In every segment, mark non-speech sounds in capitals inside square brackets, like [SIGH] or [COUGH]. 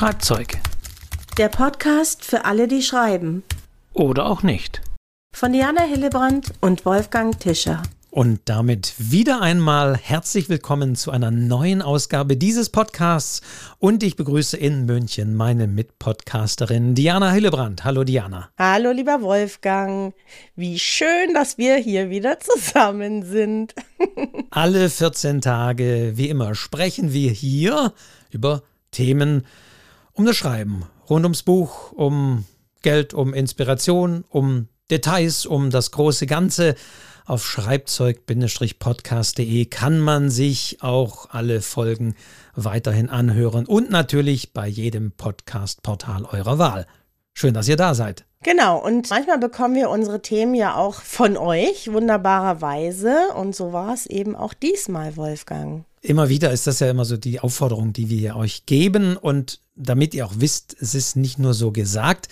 Schreibzeug. Der Podcast für alle, die schreiben. Oder auch nicht. Von Diana Hillebrand und Wolfgang Tischer. Und damit wieder einmal herzlich willkommen zu einer neuen Ausgabe dieses Podcasts. Und ich begrüße in München meine Mitpodcasterin Diana Hillebrand. Hallo Diana. Hallo lieber Wolfgang. Wie schön, dass wir hier wieder zusammen sind. [LAUGHS] Alle 14 Tage, wie immer, sprechen wir hier über Themen um das Schreiben, rund ums Buch, um Geld, um Inspiration, um Details, um das große Ganze. Auf schreibzeug-podcast.de kann man sich auch alle Folgen weiterhin anhören und natürlich bei jedem Podcast-Portal eurer Wahl. Schön, dass ihr da seid. Genau, und manchmal bekommen wir unsere Themen ja auch von euch, wunderbarerweise. Und so war es eben auch diesmal, Wolfgang. Immer wieder ist das ja immer so die Aufforderung, die wir euch geben. Und damit ihr auch wisst, es ist nicht nur so gesagt,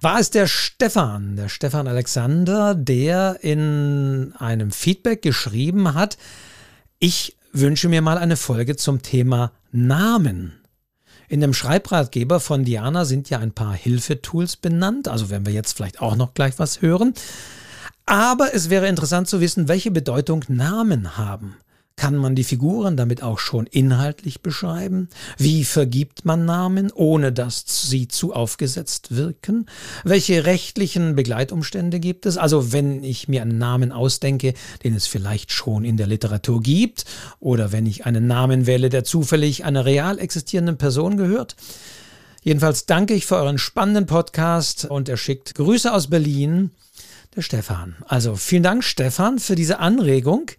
war es der Stefan, der Stefan Alexander, der in einem Feedback geschrieben hat, ich wünsche mir mal eine Folge zum Thema Namen. In dem Schreibratgeber von Diana sind ja ein paar Hilfetools benannt, also werden wir jetzt vielleicht auch noch gleich was hören. Aber es wäre interessant zu wissen, welche Bedeutung Namen haben. Kann man die Figuren damit auch schon inhaltlich beschreiben? Wie vergibt man Namen, ohne dass sie zu aufgesetzt wirken? Welche rechtlichen Begleitumstände gibt es? Also wenn ich mir einen Namen ausdenke, den es vielleicht schon in der Literatur gibt, oder wenn ich einen Namen wähle, der zufällig einer real existierenden Person gehört? Jedenfalls danke ich für euren spannenden Podcast und er schickt Grüße aus Berlin, der Stefan. Also vielen Dank, Stefan, für diese Anregung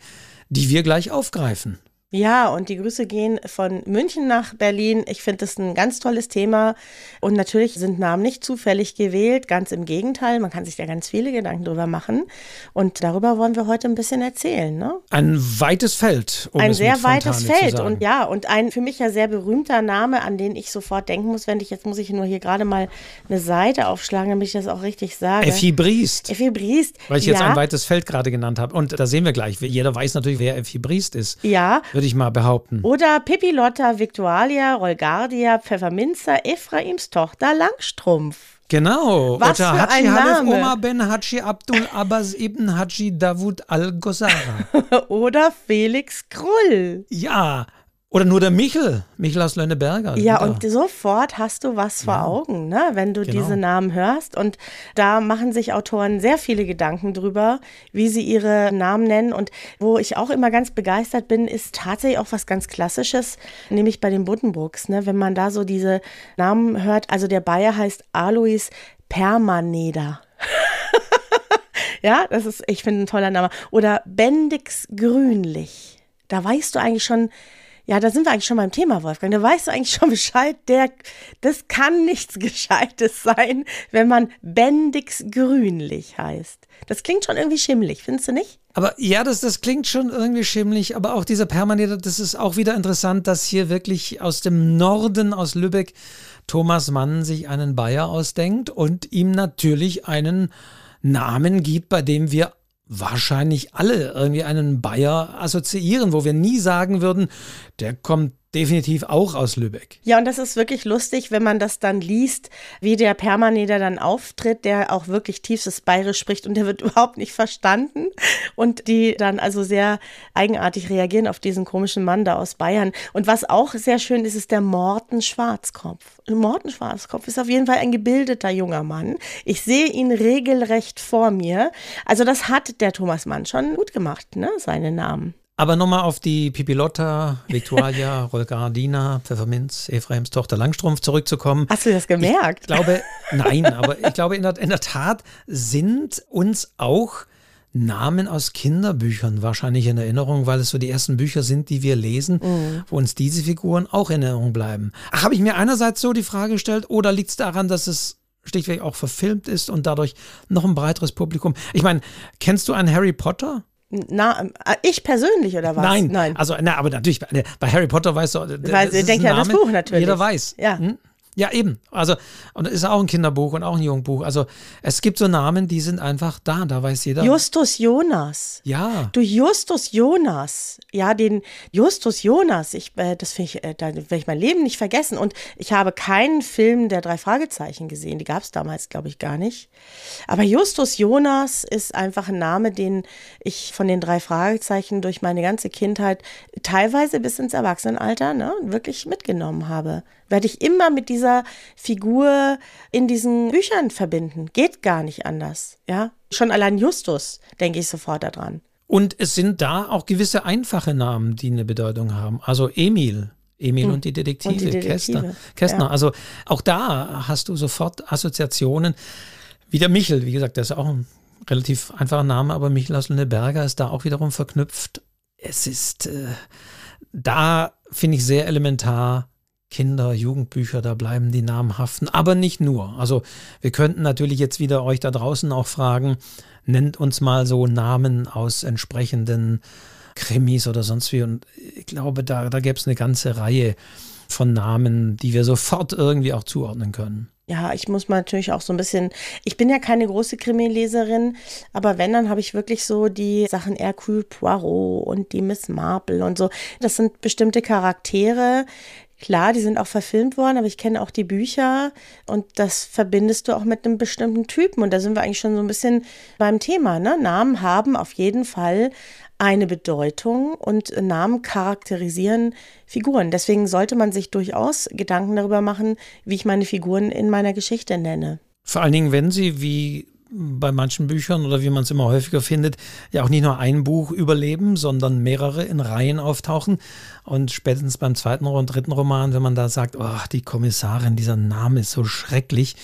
die wir gleich aufgreifen. Ja, und die Grüße gehen von München nach Berlin. Ich finde das ein ganz tolles Thema. Und natürlich sind Namen nicht zufällig gewählt, ganz im Gegenteil. Man kann sich da ganz viele Gedanken drüber machen. Und darüber wollen wir heute ein bisschen erzählen. Ne? Ein weites Feld. Um ein sehr weites Feld. Und ja, und ein für mich ja sehr berühmter Name, an den ich sofort denken muss, wenn ich, jetzt muss ich nur hier gerade mal eine Seite aufschlagen, damit ich das auch richtig sage. Effi Briest. Effi Briest. Weil ich ja. jetzt ein weites Feld gerade genannt habe. Und da sehen wir gleich, jeder weiß natürlich, wer Effi Briest ist. Ja würde ich mal behaupten. Oder Pipilotta, Victualia, Rolgardia, Pfefferminzer, Ephraims Tochter Langstrumpf. Genau. Was Oder für Haji ein Halef Name. Omar Ben Haji Abdul Abbas ibn Haji Davud al-Ghazara. [LAUGHS] Oder Felix Krull. ja. Oder nur der Michel, Michel aus Lönneberger. Ja, Wieder. und sofort hast du was vor Ja. Augen, ne? wenn du Genau. diese Namen hörst. Und da machen sich Autoren sehr viele Gedanken drüber, wie sie ihre Namen nennen. Und wo ich auch immer ganz begeistert bin, ist tatsächlich auch was ganz Klassisches, nämlich bei den Buddenbrooks. Ne? Wenn man da so diese Namen hört, also der Bayer heißt Alois Permaneder. [LAUGHS] ja, das ist, ich finde, ein toller Name. Oder Bendix Grünlich. Da weißt du eigentlich schon, ja, da sind wir eigentlich schon beim Thema, Wolfgang. Da weißt du eigentlich schon [LAUGHS] Bescheid. Der, das kann nichts [LAUGHS] Gescheites sein, wenn man Bendix Grünlich heißt. Das klingt schon irgendwie schimmelig, findest du nicht? Aber ja, das, das klingt schon irgendwie schimmlig, aber auch dieser Permanente, das ist auch wieder interessant, dass hier wirklich aus dem Norden, aus Lübeck, Thomas Mann sich einen Bayer ausdenkt und ihm natürlich einen Namen gibt, bei dem wir wahrscheinlich alle irgendwie einen Bayer assoziieren, wo wir nie sagen würden, der kommt definitiv auch aus Lübeck. Ja, und das ist wirklich lustig, wenn man das dann liest, wie der Permaneder dann auftritt, der auch wirklich tiefstes Bayerisch spricht und der wird [LAUGHS] überhaupt nicht verstanden. Und die dann also sehr eigenartig reagieren auf diesen komischen Mann da aus Bayern. Und was auch sehr schön ist, ist der Morten Schwarzkopf. Morten Schwarzkopf ist auf jeden Fall ein gebildeter junger Mann. Ich sehe ihn regelrecht vor mir. Also das hat der Thomas Mann schon gut gemacht, ne, seine Namen. Aber nochmal auf die Pipilotta, Victualia, [LAUGHS] Rolgardina, Pfefferminz, Ephraims Tochter Langstrumpf zurückzukommen. Hast du das gemerkt? Ich glaube, nein, aber ich glaube, in der, in der Tat sind uns auch Namen aus Kinderbüchern wahrscheinlich in Erinnerung, weil es so die ersten Bücher sind, die wir lesen, wo uns diese Figuren auch in Erinnerung bleiben. Habe ich mir einerseits so die Frage gestellt, oder liegt es daran, dass es schlichtweg auch verfilmt ist und dadurch noch ein breiteres Publikum? Ich meine, kennst du einen Harry Potter? Na, äh, ich persönlich oder was? Nein, Nein. Also, na, aber natürlich, bei, Harry Potter weißt du, das Weil, ist denkt ein ja an das Name, Buch natürlich. Jeder weiß. Ja. Hm? Ja, eben. Also, und es ist auch ein Kinderbuch und auch ein Jugendbuch. Also, es gibt so Namen, die sind einfach da, da weiß jeder. Justus Jonas. Ja. Du Justus Jonas. Ja, den Justus Jonas. Ich, äh, das finde ich, äh, da werde ich mein Leben nicht vergessen. Und ich habe keinen Film der drei Fragezeichen gesehen. Die gab es damals, glaube ich, gar nicht. Aber Justus Jonas ist einfach ein Name, den ich von den drei Fragezeichen durch meine ganze Kindheit teilweise bis ins Erwachsenenalter ne, wirklich mitgenommen habe werde ich immer mit dieser Figur in diesen Büchern verbinden. Geht gar nicht anders. Ja, schon allein Justus denke ich sofort daran. Und es sind da auch gewisse einfache Namen, die eine Bedeutung haben. Also Emil. Emil hm. und die Detektive, und die Detektive. Kästner. Kästner. Ja. Also auch da hast du sofort Assoziationen. Wie der Michel, wie gesagt, der ist auch ein relativ einfacher Name, aber Michel aus Lüneberger ist da auch wiederum verknüpft. Es ist äh, da, finde ich, sehr elementar, Kinder, Jugendbücher, da bleiben die Namen haften. Aber nicht nur. Also wir könnten natürlich jetzt wieder euch da draußen auch fragen, nennt uns mal so Namen aus entsprechenden Krimis oder sonst wie. Und ich glaube, da, da gäbe es eine ganze Reihe von Namen, die wir sofort irgendwie auch zuordnen können. Ja, ich muss mal natürlich auch so ein bisschen, ich bin ja keine große Krimileserin, aber wenn, dann habe ich wirklich so die Sachen Hercule Poirot und die Miss Marple und so. Das sind bestimmte Charaktere, Klar, die sind auch verfilmt worden, aber ich kenne auch die Bücher und das verbindest du auch mit einem bestimmten Typen. Und da sind wir eigentlich schon so ein bisschen beim Thema. Ne? Namen haben auf jeden Fall eine Bedeutung und Namen charakterisieren Figuren. Deswegen sollte man sich durchaus Gedanken darüber machen, wie ich meine Figuren in meiner Geschichte nenne. Vor allen Dingen, wenn sie, wie bei manchen Büchern oder wie man es immer häufiger findet, ja auch nicht nur ein Buch überleben, sondern mehrere in Reihen auftauchen. Und spätestens beim zweiten und dritten Roman, wenn man da sagt, oh, die Kommissarin, dieser Name ist so schrecklich,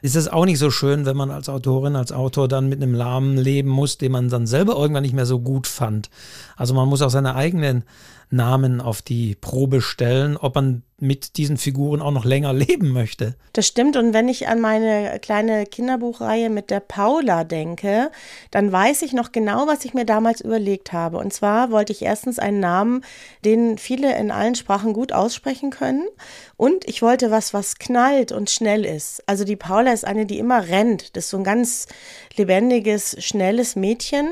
ist es auch nicht so schön, wenn man als Autorin, als Autor dann mit einem Namen leben muss, den man dann selber irgendwann nicht mehr so gut fand. Also man muss auch seine eigenen Namen auf die Probe stellen, ob man mit diesen Figuren auch noch länger [LAUGHS] leben möchte. Das stimmt. Und wenn ich an meine kleine Kinderbuchreihe mit der Paula denke, dann weiß ich noch genau, was ich mir damals überlegt habe. Und zwar wollte ich erstens einen Namen, den viele in allen Sprachen gut aussprechen können. Und ich wollte was, was knallt und schnell ist. Also die Paula ist eine, die immer rennt. Das ist so ein ganz lebendiges, schnelles Mädchen.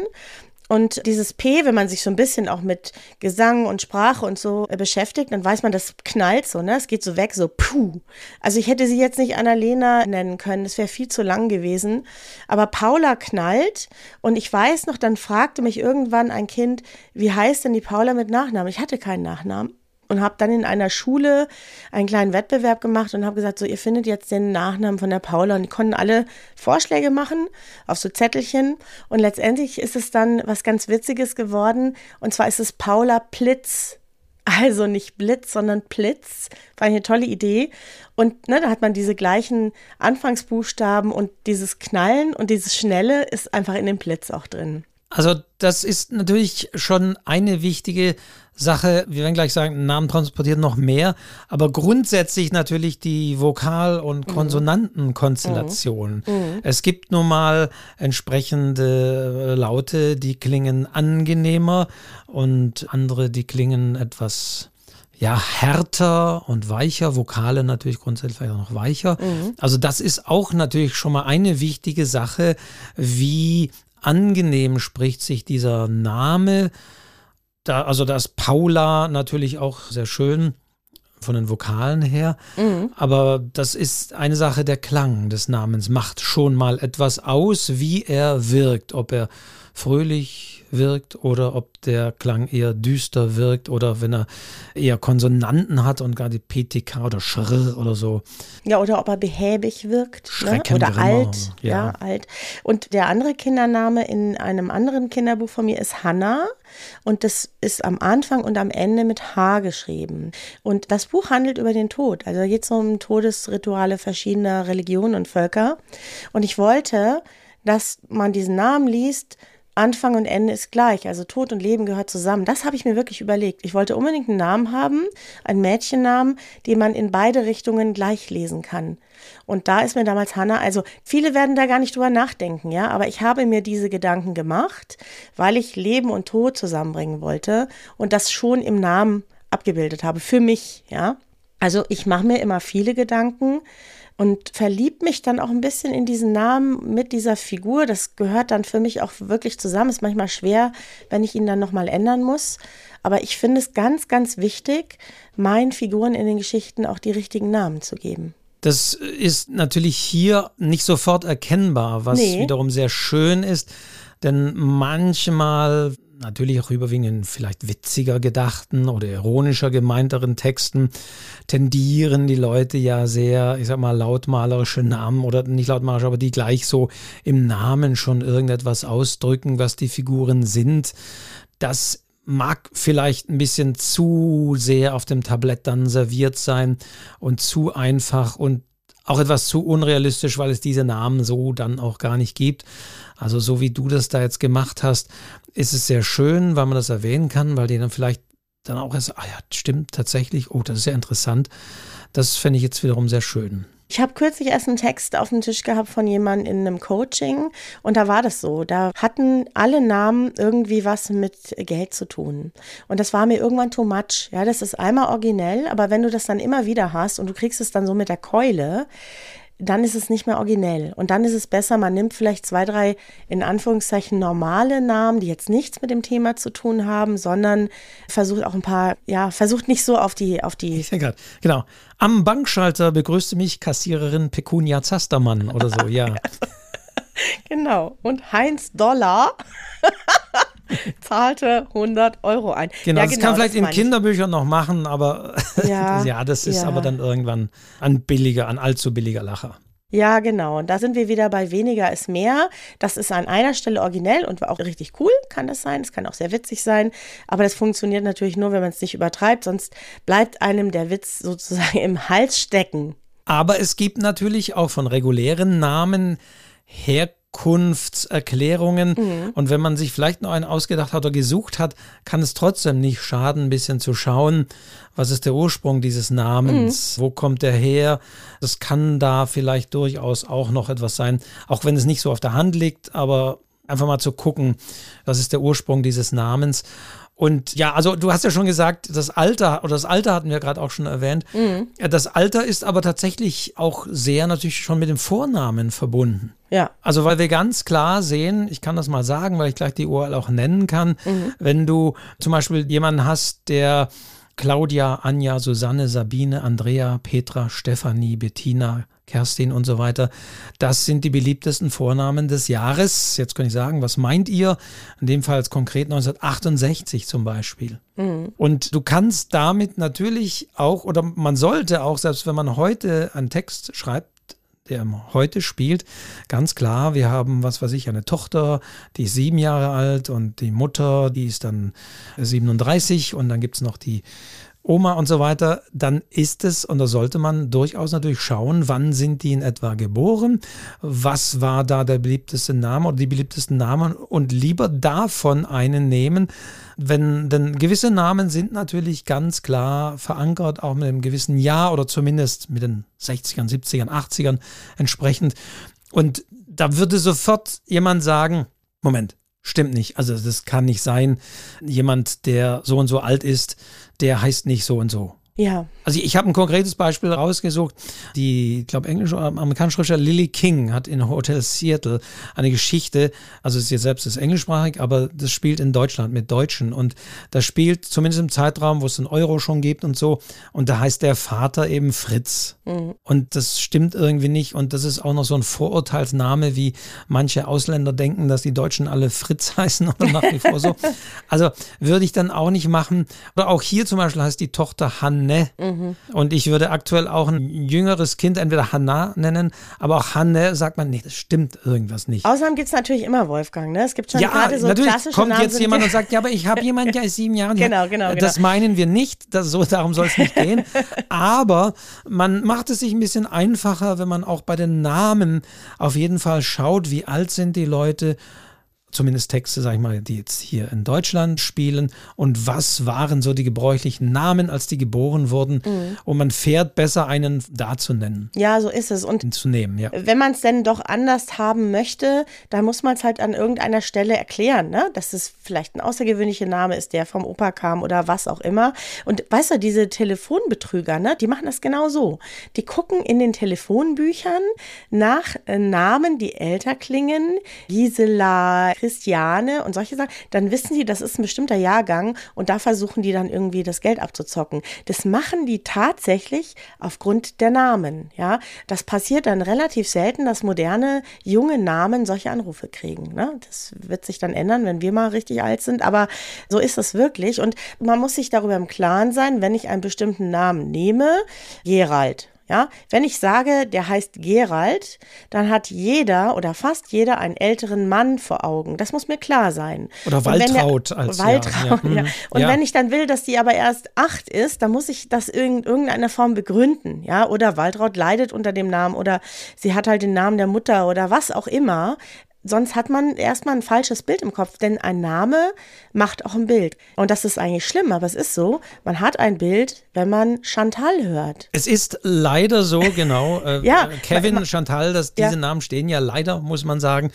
Und dieses P, wenn man sich so ein bisschen auch mit Gesang und Sprache und so äh, beschäftigt, dann weiß man, das knallt so, ne? Es geht so weg, so puh. Also ich hätte sie jetzt nicht Annalena nennen können, das wäre viel zu lang gewesen. Aber Paula knallt und ich weiß noch, dann fragte mich irgendwann ein Kind, wie heißt denn die Paula mit Nachnamen? Ich hatte keinen Nachnamen und habe dann in einer Schule einen kleinen Wettbewerb gemacht und habe gesagt, so ihr findet jetzt den Nachnamen von der Paula und die konnten alle Vorschläge machen auf so Zettelchen und letztendlich ist es dann was ganz Witziges geworden und zwar ist es Paula Plitz. Also nicht Blitz, sondern Plitz. War eine tolle Idee. Und ne, da hat man diese gleichen Anfangsbuchstaben und dieses Knallen und dieses Schnelle ist einfach in dem Blitz auch drin. Also das ist natürlich schon eine wichtige Sache, wir werden gleich sagen, Namen transportiert noch mehr, aber grundsätzlich natürlich die Vokal- und mhm. Konsonantenkonstellation. Mhm. Mhm. Es gibt nun mal entsprechende äh, Laute, die klingen angenehmer und andere, die klingen etwas ja, härter und weicher, Vokale natürlich grundsätzlich auch noch weicher. Mhm. Also das ist auch natürlich schon mal eine wichtige Sache, wie angenehm spricht sich dieser Name. Da, also da ist Paula natürlich auch sehr schön von den Vokalen her. Mhm. Aber das ist eine Sache der Klang des Namens, macht schon mal etwas aus, wie er wirkt, ob er fröhlich wirkt oder ob der Klang eher düster wirkt oder wenn er eher Konsonanten hat und gar die PTK oder Schr oder so. Ja, oder ob er behäbig wirkt ne? oder alt. Ja. ja, alt. Und der andere Kindername in einem anderen Kinderbuch von mir ist Hannah und das ist am Anfang und am Ende mit H geschrieben. Und das Buch handelt über den Tod. Also da geht es um Todesrituale verschiedener Religionen und Völker. Und ich wollte, dass man diesen Namen liest Anfang und Ende ist gleich, also Tod und Leben gehört zusammen. Das habe ich mir wirklich überlegt. Ich wollte unbedingt einen Namen haben, einen Mädchennamen, den man in beide Richtungen gleich lesen kann. Und da ist mir damals Hannah, also viele werden da gar nicht drüber nachdenken, ja, aber ich habe mir diese Gedanken gemacht, weil ich Leben und Tod zusammenbringen wollte und das schon im Namen abgebildet habe, für mich, ja. Also ich mache mir immer viele Gedanken und verliebt mich dann auch ein bisschen in diesen Namen mit dieser Figur. Das gehört dann für mich auch wirklich zusammen. Ist manchmal schwer, wenn ich ihn dann nochmal ändern muss. Aber ich finde es ganz, ganz wichtig, meinen Figuren in den Geschichten auch die richtigen Namen zu geben. Das ist natürlich hier nicht sofort erkennbar, was nee. wiederum sehr schön ist. Denn manchmal natürlich auch überwiegend in vielleicht witziger gedachten oder ironischer gemeinteren Texten tendieren die Leute ja sehr, ich sag mal, lautmalerische Namen oder nicht lautmalerisch, aber die gleich so im Namen schon irgendetwas ausdrücken, was die Figuren sind. Das mag vielleicht ein bisschen zu sehr auf dem Tablett dann serviert sein und zu einfach und auch etwas zu unrealistisch, weil es diese Namen so dann auch gar nicht gibt. Also so wie du das da jetzt gemacht hast, ist es sehr schön, weil man das erwähnen kann, weil die dann vielleicht dann auch erst, ah ja, stimmt tatsächlich, oh, das ist ja interessant. Das fände ich jetzt wiederum sehr schön. Ich habe kürzlich erst einen Text auf dem Tisch gehabt von jemandem in einem Coaching und da war das so. Da hatten alle Namen irgendwie was mit Geld zu tun. Und das war mir irgendwann too much. Ja, das ist einmal originell, aber wenn du das dann immer wieder hast und du kriegst es dann so mit der Keule, dann ist es nicht mehr originell. Und dann ist es besser, man nimmt vielleicht zwei, drei in Anführungszeichen normale Namen, die jetzt nichts mit dem Thema zu tun haben, sondern versucht auch ein paar, ja, versucht nicht so auf die, auf die. Ich sehe gerade, genau. Am Bankschalter begrüßte mich Kassiererin Pecunia Zastermann oder so, [LAUGHS] ja. genau. Und Heinz Dollar. [LAUGHS] [LAUGHS] zahlte 100 Euro ein. Genau, ja, das genau, kann vielleicht das in Kinderbüchern noch machen, aber ja, [LAUGHS] ja das ist ja. aber dann irgendwann ein billiger, ein allzu billiger Lacher. Ja, genau. Und da sind wir wieder bei weniger ist mehr. Das ist an einer Stelle originell und auch richtig cool, kann das sein. Es kann auch sehr witzig sein. Aber das funktioniert natürlich nur, wenn man es nicht übertreibt. Sonst bleibt einem der Witz [LAUGHS] sozusagen im Hals stecken. Aber es gibt natürlich auch von regulären Namen her Herkunftserklärungen. Mhm. Und wenn man sich vielleicht noch einen ausgedacht hat oder gesucht hat, kann es trotzdem nicht schaden, ein bisschen zu schauen, was ist der Ursprung dieses Namens, mhm. wo kommt er her. Das kann da vielleicht durchaus auch noch etwas sein, auch wenn es nicht so auf der Hand liegt, aber einfach mal zu gucken, was ist der Ursprung dieses Namens. Und ja, also du hast ja schon gesagt, das Alter, oder das Alter hatten wir gerade auch schon erwähnt. Mhm. Das Alter ist aber tatsächlich auch sehr natürlich schon mit dem Vornamen verbunden. Ja. Also weil wir ganz klar sehen, ich kann das mal sagen, weil ich gleich die URL auch nennen kann, mhm. wenn du zum Beispiel jemanden hast, der Claudia, Anja, Susanne, Sabine, Andrea, Petra, Stefanie, Bettina, Kerstin und so weiter. Das sind die beliebtesten Vornamen des Jahres. Jetzt kann ich sagen, was meint ihr? In dem Fall konkret 1968 zum Beispiel. Mhm. Und du kannst damit natürlich auch, oder man sollte auch, selbst wenn man heute einen Text schreibt, der heute spielt, ganz klar, wir haben, was weiß ich, eine Tochter, die ist sieben Jahre alt und die Mutter, die ist dann 37 und dann gibt es noch die Oma und so weiter, dann ist es, und da sollte man durchaus natürlich schauen, wann sind die in etwa geboren, was war da der beliebteste Name oder die beliebtesten Namen und lieber davon einen nehmen, wenn, denn gewisse Namen sind natürlich ganz klar verankert, auch mit einem gewissen Jahr oder zumindest mit den 60ern, 70ern, 80ern entsprechend. Und da würde sofort jemand sagen, Moment, stimmt nicht. Also das kann nicht sein. Jemand, der so und so alt ist, der heißt nicht so und so. Ja. Also ich habe ein konkretes Beispiel rausgesucht. Die, ich glaube, englische oder amerikanische Schriftsteller Lily King hat in Hotel Seattle eine Geschichte, also jetzt selbst ist englischsprachig, aber das spielt in Deutschland mit Deutschen und das spielt zumindest im Zeitraum, wo es einen Euro schon gibt und so und da heißt der Vater eben Fritz. Mhm. Und das stimmt irgendwie nicht und das ist auch noch so ein Vorurteilsname, wie manche Ausländer denken, dass die Deutschen alle Fritz [LAUGHS] heißen oder nach wie vor so. [LAUGHS] Also würde ich dann auch nicht machen. Oder auch hier zum Beispiel heißt die Tochter Hanna Hanne. Mhm. Und ich würde aktuell auch ein jüngeres Kind entweder Hanna nennen, aber auch Hanne sagt man, nee, das stimmt irgendwas nicht. Außerdem gibt es natürlich immer Wolfgang, ne? Es gibt schon ja, gerade so natürlich klassische kommt jetzt jemand und sagt, ja, aber ich habe [LAUGHS] jemanden, der ist sieben Jahre. genau, genau, genau. Das meinen wir nicht, das, so, darum soll es nicht gehen. [LAUGHS] aber man macht es sich ein bisschen einfacher, wenn man auch bei den Namen auf jeden Fall schaut, wie alt sind die Leute, zumindest Texte, sag ich mal, die jetzt hier in Deutschland spielen und was waren so die gebräuchlichen Namen, als die geboren wurden mhm. und man fährt besser einen da zu nennen. Ja, so ist es und zu nehmen, ja. Wenn man es denn doch anders haben möchte, dann muss man es halt an irgendeiner Stelle erklären, ne? dass es vielleicht ein außergewöhnlicher Name ist, der vom Opa kam oder was auch immer. Und weißt du, diese Telefonbetrüger, ne, die machen das genau so. Die gucken in den Telefonbüchern nach äh, Namen, die älter klingen, Gisela, Christiane und solche Sachen, dann wissen sie, das ist ein bestimmter Jahrgang und da versuchen die dann irgendwie das Geld abzuzocken. Das machen die tatsächlich aufgrund der Namen, ja. Das passiert dann relativ selten, dass moderne junge Namen solche Anrufe kriegen. Ne? Das wird sich dann ändern, wenn wir mal richtig alt sind, aber so ist es wirklich und man muss sich darüber im Klaren sein, wenn ich einen bestimmten Namen nehme, Gerald, ja, wenn ich sage, der heißt Gerald, dann hat jeder oder fast jeder einen älteren Mann vor Augen. Das muss mir klar sein. Oder Waltraud der, als Waltraud, ja. ja. Mhm. Und ja. wenn ich dann will, dass die aber erst acht ist, dann muss ich das in irgendeiner Form begründen. Ja, oder Waltraud leidet unter dem Namen oder sie hat halt den Namen der Mutter oder was auch immer sonst hat man erstmal ein falsches Bild im Kopf, denn ein Name macht auch ein Bild. Und das ist eigentlich schlimm, aber es ist so, man hat ein Bild, wenn man Chantal hört. Es ist leider so, [LAUGHS] genau. Äh, ja, Kevin, man, Chantal, das, diese ja. Namen stehen ja leider, muss man sagen,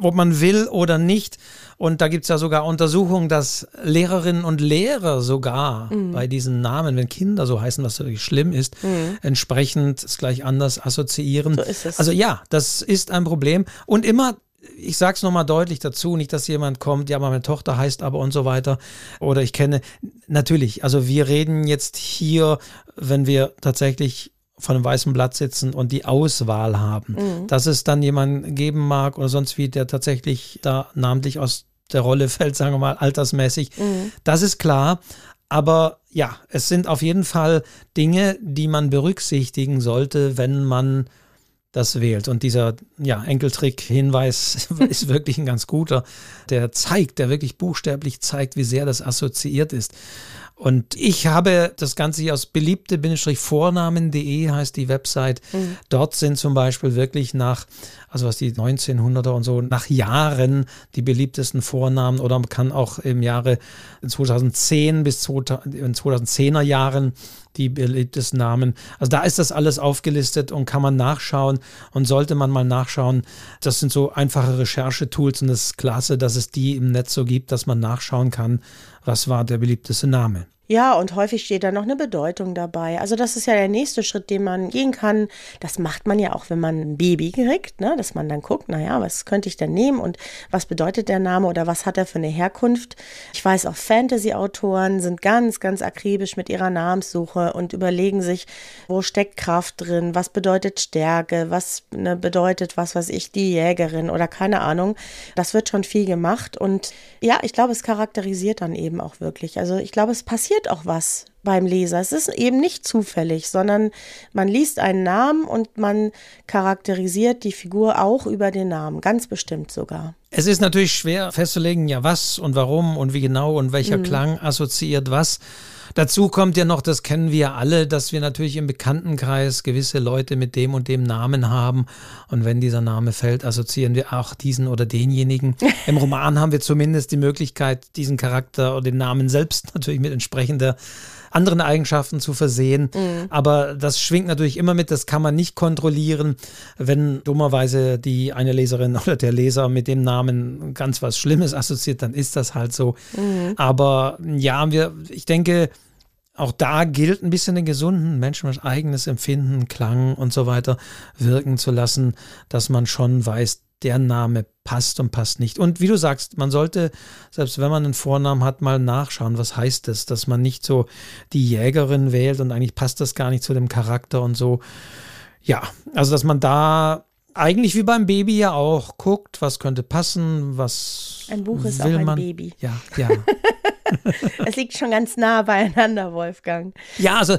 ob man will oder nicht. Und da gibt es ja sogar Untersuchungen, dass Lehrerinnen und Lehrer sogar mhm. bei diesen Namen, wenn Kinder so heißen, was wirklich schlimm ist, mhm. entsprechend es gleich anders assoziieren. So ist es. Also ja, das ist ein Problem. Und immer ich sage es nochmal deutlich dazu, nicht, dass jemand kommt, ja, meine Tochter heißt aber und so weiter. Oder ich kenne, natürlich, also wir reden jetzt hier, wenn wir tatsächlich von einem weißen Blatt sitzen und die Auswahl haben, mhm. dass es dann jemanden geben mag oder sonst wie, der tatsächlich da namentlich aus der Rolle [LAUGHS] fällt, sagen wir mal, altersmäßig. Mhm. Das ist klar. Aber ja, es sind auf jeden Fall Dinge, die man berücksichtigen sollte, wenn man das wählt. Und dieser ja, Enkeltrick-Hinweis [LAUGHS] ist wirklich ein ganz guter. Der zeigt, der wirklich buchstäblich zeigt, wie sehr das assoziiert ist. Und ich habe das Ganze hier aus beliebte-vornamen.de heißt die Website. Mhm. Dort sind zum Beispiel wirklich nach, also was die 1900er und so, nach Jahren die beliebtesten Vornamen oder man kann auch im Jahre 2010 bis 2010er Jahren die beliebtesten Namen. Also da ist das alles aufgelistet und kann man nachschauen und sollte man mal nachschauen. Das sind so einfache Recherchetools und es ist klasse, dass es die im Netz so gibt, dass man nachschauen kann, was war der beliebteste Name. Ja, und häufig steht da noch eine Bedeutung dabei. Also das ist ja der nächste Schritt, den man gehen kann. Das macht man ja auch, wenn man ein Baby kriegt, ne? dass man dann guckt, naja, was könnte ich denn nehmen und was bedeutet der Name oder was hat er für eine Herkunft. Ich weiß auch, Fantasy-Autoren sind ganz, ganz akribisch mit ihrer Namenssuche und überlegen sich, wo steckt Kraft drin, was bedeutet Stärke, was ne, bedeutet, was weiß ich, die Jägerin oder keine Ahnung. Das wird schon viel gemacht und ja, ich glaube, es charakterisiert dann eben auch wirklich. Also ich glaube, es passiert passiert auch was beim Leser. Es ist eben nicht zufällig, sondern man liest einen Namen und man charakterisiert die Figur auch über den Namen, ganz bestimmt sogar. Es ist natürlich schwer festzulegen, ja was und warum und wie genau und welcher mhm. Klang assoziiert was. Dazu kommt ja noch, das kennen wir alle, dass wir natürlich im Bekanntenkreis gewisse Leute mit dem und dem Namen haben. Und wenn dieser Name fällt, assoziieren wir auch diesen oder denjenigen. [LAUGHS] Im Roman haben wir zumindest die Möglichkeit, diesen Charakter oder den Namen selbst natürlich mit entsprechender anderen Eigenschaften zu versehen. Mhm. Aber das schwingt natürlich immer mit, das kann man nicht kontrollieren. Wenn dummerweise die eine Leserin [LAUGHS] oder der Leser mit dem Namen ganz was Schlimmes assoziiert, dann ist das halt so. Mhm. Aber ja, wir, ich denke, auch da gilt ein bisschen den gesunden Menschen eigenes Empfinden, Klang und so weiter wirken zu lassen, dass man schon weiß, der Name passt und passt nicht. Und wie du sagst, man sollte, selbst wenn man einen Vornamen hat, mal nachschauen, was heißt das, dass man nicht so die Jägerin wählt und eigentlich passt das gar nicht zu dem Charakter und so. Ja, also dass man da eigentlich wie beim Baby ja auch guckt, was könnte passen, was ein Buch ist will auch ein man. Baby. Ja, ja. [LAUGHS] es liegt schon ganz nah beieinander, Wolfgang. Ja, also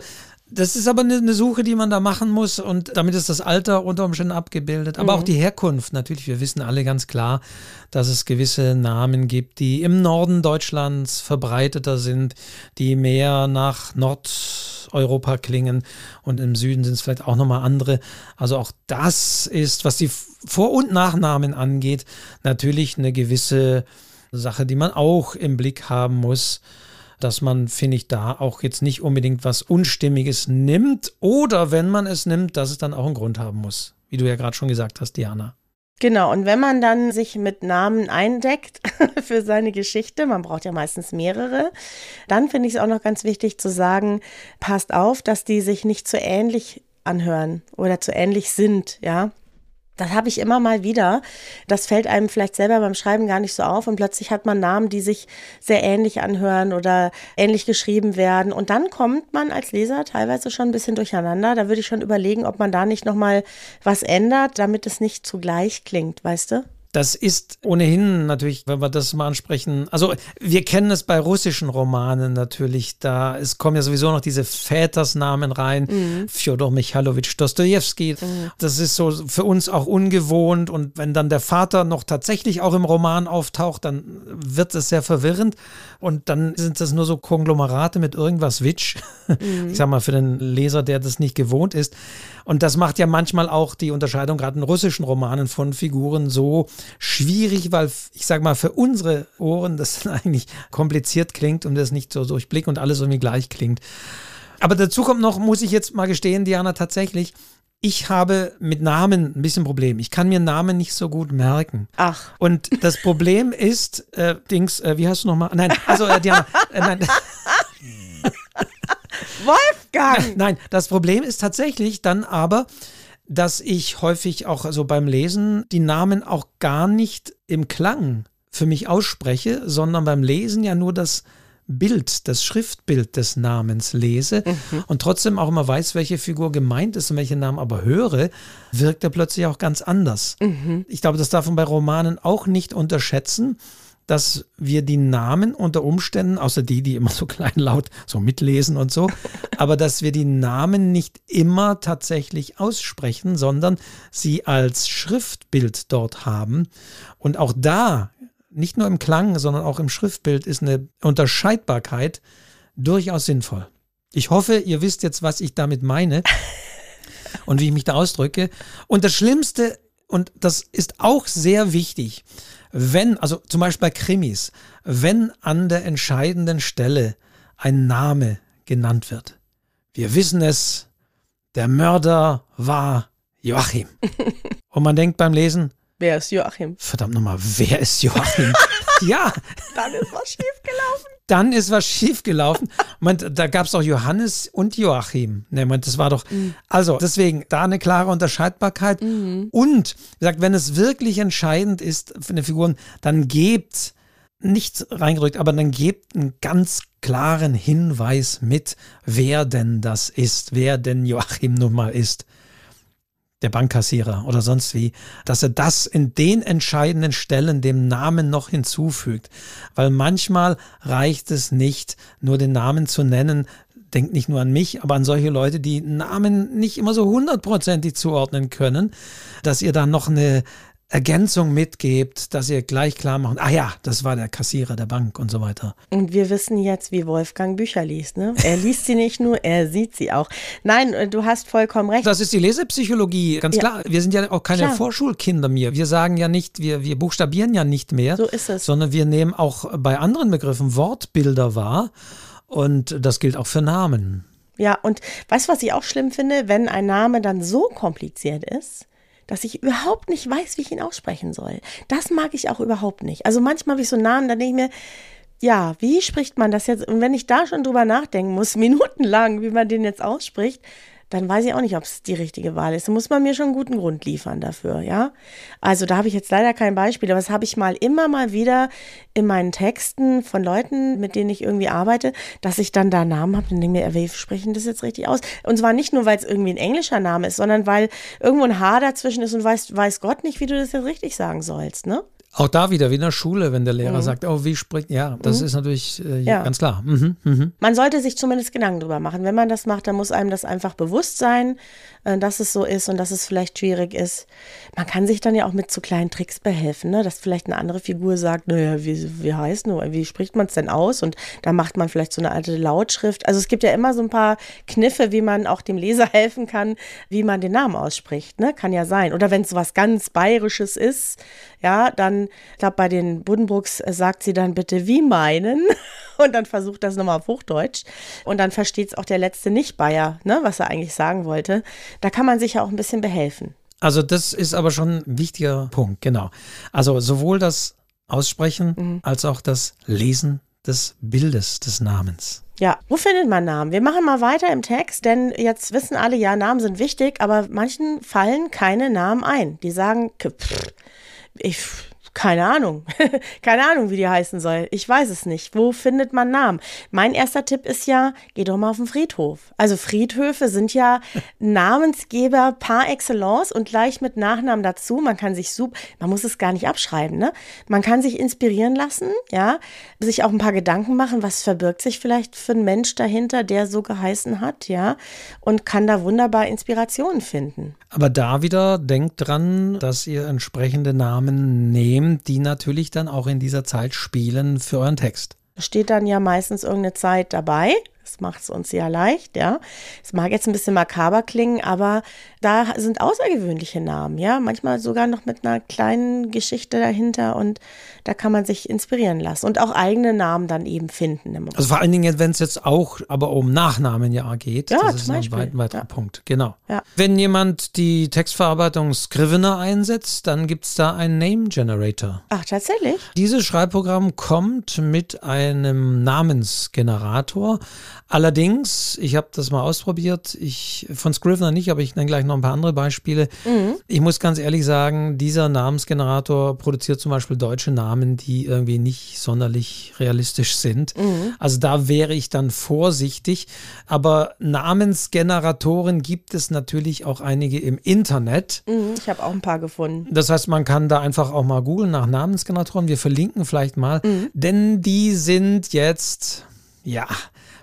Das ist aber eine, Suche, die man da machen muss und damit ist das Alter unter Umständen abgebildet, aber mhm. auch die Herkunft natürlich. Wir wissen alle ganz klar, dass es gewisse Namen gibt, die im Norden Deutschlands verbreiteter sind, die mehr nach Nordeuropa klingen und im Süden sind es vielleicht auch nochmal andere. Also auch das ist, was die Vor- und Nachnamen angeht, natürlich eine gewisse Sache, die man auch im Blick haben muss dass man, finde ich, da auch jetzt nicht unbedingt was Unstimmiges nimmt oder wenn man es nimmt, dass es dann auch einen Grund haben muss, wie du ja gerade schon gesagt hast, Diana. Genau, und wenn man dann sich mit Namen eindeckt [LAUGHS] für seine Geschichte, man braucht ja meistens mehrere, dann finde ich es auch noch ganz wichtig zu sagen, passt auf, dass die sich nicht zu ähnlich anhören oder zu ähnlich sind, ja. Das habe ich immer mal wieder. Das fällt einem vielleicht selber beim Schreiben gar nicht so auf und plötzlich hat man Namen, die sich sehr ähnlich anhören oder ähnlich geschrieben werden und dann kommt man als Leser teilweise schon ein bisschen durcheinander. Da würde ich schon überlegen, ob man da nicht noch mal was ändert, damit es nicht zugleich klingt, weißt du? Das ist ohnehin natürlich, wenn wir das mal ansprechen, also wir kennen es bei russischen Romanen natürlich, da es kommen ja sowieso noch diese Vätersnamen rein, mhm. Fjodor Michalowitsch Dostojewski. Mhm. Das ist so für uns auch ungewohnt und wenn dann der Vater noch tatsächlich auch im Roman auftaucht, dann wird es sehr verwirrend und dann sind das nur so Konglomerate mit irgendwas Witsch. Mhm. Ich sag mal für den Leser, der das nicht gewohnt ist. Und das macht ja manchmal auch die Unterscheidung gerade in russischen Romanen von Figuren so schwierig, weil ich sage mal für unsere Ohren das [LAUGHS] eigentlich kompliziert klingt und das nicht so durch Blick und alles irgendwie gleich klingt. Aber dazu kommt noch, muss ich jetzt mal gestehen, Diana, tatsächlich, ich habe mit Namen ein bisschen Problem. Ich kann mir Namen nicht so gut merken. Ach. Und das Problem ist, äh, Dings, äh, wie heißt du nochmal? Nein, also äh, Diana, äh, nein. [LAUGHS] Wolfgang! Nein, das Problem ist tatsächlich dann aber, dass ich häufig auch so beim Lesen die Namen auch gar nicht im Klang für mich ausspreche, sondern beim Lesen ja nur das Bild, das Schriftbild des Namens lese mhm. und trotzdem auch immer weiß, welche Figur gemeint ist und welche Namen aber höre, wirkt er plötzlich auch ganz anders. Mhm. Ich glaube, das darf man bei Romanen auch nicht unterschätzen dass wir die Namen unter Umständen, außer die, die immer so kleinlaut so mitlesen und so, [LAUGHS] aber dass wir die Namen nicht immer tatsächlich aussprechen, sondern sie als Schriftbild dort haben. Und auch da, nicht nur im Klang, sondern auch im Schriftbild, ist eine Unterscheidbarkeit durchaus sinnvoll. Ich hoffe, ihr wisst jetzt, was ich damit meine [LAUGHS] und wie ich mich da ausdrücke. Und das Schlimmste, und das ist auch sehr wichtig, wenn, also zum Beispiel bei Krimis, wenn an der entscheidenden Stelle ein Name genannt wird. Wir wissen es, der Mörder war Joachim. [LAUGHS] Und man denkt beim Lesen, wer ist Joachim? Verdammt nochmal, wer ist Joachim? [LAUGHS] ja. Dann ist was schiefgelaufen dann ist was schiefgelaufen. [LAUGHS] Man, da gab es auch Johannes und Joachim. Ne, man, das war doch. Mhm. Also, deswegen da eine klare Unterscheidbarkeit. Mhm. Und, wie gesagt, wenn es wirklich entscheidend ist für eine Figur, dann gebt nichts reingedrückt, aber dann gebt einen ganz klaren Hinweis mit, wer denn das ist, wer denn Joachim nun mal ist der Bankkassierer oder sonst wie, dass er das in den entscheidenden Stellen dem Namen noch hinzufügt. Weil manchmal reicht es nicht, nur den Namen zu nennen. Denkt nicht nur an mich, aber an solche Leute, die Namen nicht immer so hundertprozentig zuordnen können, dass ihr da noch eine Ergänzung mitgebt, dass ihr gleich klar macht, ah ja, das war der Kassierer der Bank und so weiter. Und wir wissen jetzt, wie Wolfgang Bücher liest. Ne? Er liest sie nicht nur, er sieht sie auch. Nein, äh, du hast vollkommen recht. Das ist die Lesepsychologie, ganz ja. klar. Wir sind ja auch keine klar. Vorschulkinder mehr. Wir sagen ja nicht, wir, wir buchstabieren ja nicht mehr. So ist es. Sondern wir nehmen auch bei anderen Begriffen Wortbilder wahr. Und das gilt auch für Namen. Ja, und weißt du, was ich auch schlimm finde, wenn ein Name dann so kompliziert ist, dass ich überhaupt nicht weiß, wie ich ihn aussprechen soll. Das mag ich auch überhaupt nicht. Also manchmal habe ich so Namen, da denke ich mir, ja, wie spricht man das jetzt? Und wenn ich da schon drüber nachdenken muss, [LAUGHS] minutenlang, wie man den jetzt ausspricht, dann weiß ich auch nicht, ob es die richtige Wahl ist. Da muss man mir schon einen guten Grund liefern dafür, ja. Also da habe ich jetzt leider kein Beispiel, aber das habe ich mal immer mal wieder in meinen Texten von Leuten, mit denen ich irgendwie arbeite, dass ich dann da Namen habe und denke mir, wie sprechen das jetzt richtig aus? Und zwar nicht nur, weil es irgendwie ein englischer Name ist, sondern weil irgendwo ein H dazwischen ist und weiß, weiß Gott nicht, wie du das jetzt richtig sagen sollst, ne? Auch da wieder wie in der Schule, wenn der Lehrer mhm. sagt, oh, wie spricht, ja, das mhm. ist natürlich äh, ja. ganz klar. Mhm. mhm. Man sollte sich zumindest Gedanken drüber machen. Wenn man das macht, dann muss einem das einfach bewusst sein, äh, dass es so ist und dass es vielleicht schwierig ist. Man kann sich dann ja auch mit zu kleinen Tricks behelfen, ne? dass vielleicht eine andere Figur sagt, naja, wie, wie heißt nur, wie spricht man es denn aus? Und da macht man vielleicht so eine alte Lautschrift. Also es gibt ja immer so ein paar Kniffe, wie man auch dem Leser [LAUGHS] helfen kann, wie man den Namen ausspricht. Ne? Kann ja sein. Oder wenn es was ganz Bayerisches ist, ja, dann, ich glaube, bei den Buddenbrooks äh, sagt sie dann bitte, wie meinen? [LAUGHS] Und dann versucht das nochmal auf Hochdeutsch. Und dann versteht es auch der letzte Nicht-Bayer, ne, was er eigentlich sagen wollte. Da kann man sich ja auch ein bisschen behelfen. Also das ist aber schon ein wichtiger Punkt, genau. Also sowohl das Aussprechen mhm. als auch das Lesen des Bildes des Namens. Ja, wo findet man Namen? Wir machen mal weiter im Text, denn jetzt wissen alle, ja, Namen sind wichtig, aber manchen fallen keine Namen ein. Die sagen, pff, ich keine Ahnung. [LAUGHS] Keine Ahnung, wie die heißen soll. Ich weiß es nicht. Wo findet man Namen? Mein erster Tipp ist ja, geh doch mal auf den Friedhof. Also Friedhöfe sind ja [LAUGHS] Namensgeber par excellence und gleich mit Nachnamen dazu. Man kann sich super, man muss es gar nicht abschreiben, ne? Man kann sich inspirieren lassen, ja, sich auch ein paar Gedanken machen, was verbirgt sich vielleicht für ein Mensch dahinter, der so geheißen hat, ja, und kann da wunderbar Inspirationen finden. Aber da wieder denkt dran, dass ihr entsprechende Namen nehmt, die natürlich dann auch in dieser Zeit spielen für euren Text. Steht dann ja meistens irgendeine Zeit dabei. Das macht es uns sehr leicht, ja. Es mag jetzt ein bisschen makaber klingen, aber da sind außergewöhnliche Namen, ja. Manchmal sogar noch mit einer kleinen Geschichte dahinter und da kann man sich inspirieren lassen und auch eigene Namen dann eben finden. Also vor allen Dingen, wenn es jetzt auch aber um Nachnamen ja geht. Ja, das ist ein weit, weiterer ja. Punkt, genau. Ja. Wenn jemand die Textverarbeitung Scrivener einsetzt, dann gibt es da einen Name Generator. Ach, tatsächlich? Dieses Schreibprogramm kommt mit einem Namensgenerator. Allerdings, ich habe das mal ausprobiert, ich von Scrivener nicht, aber ich nenne gleich noch ein paar andere Beispiele. Mhm. Ich muss ganz ehrlich sagen, dieser Namensgenerator produziert zum Beispiel deutsche Namen, die irgendwie nicht sonderlich realistisch sind. Mhm. Also da wäre ich dann vorsichtig. Aber Namensgeneratoren gibt es natürlich auch einige im Internet. Mhm, ich habe auch ein paar gefunden. Das heißt, man kann da einfach auch mal googeln nach Namensgeneratoren. Wir verlinken vielleicht mal, mhm. denn die sind jetzt, ja,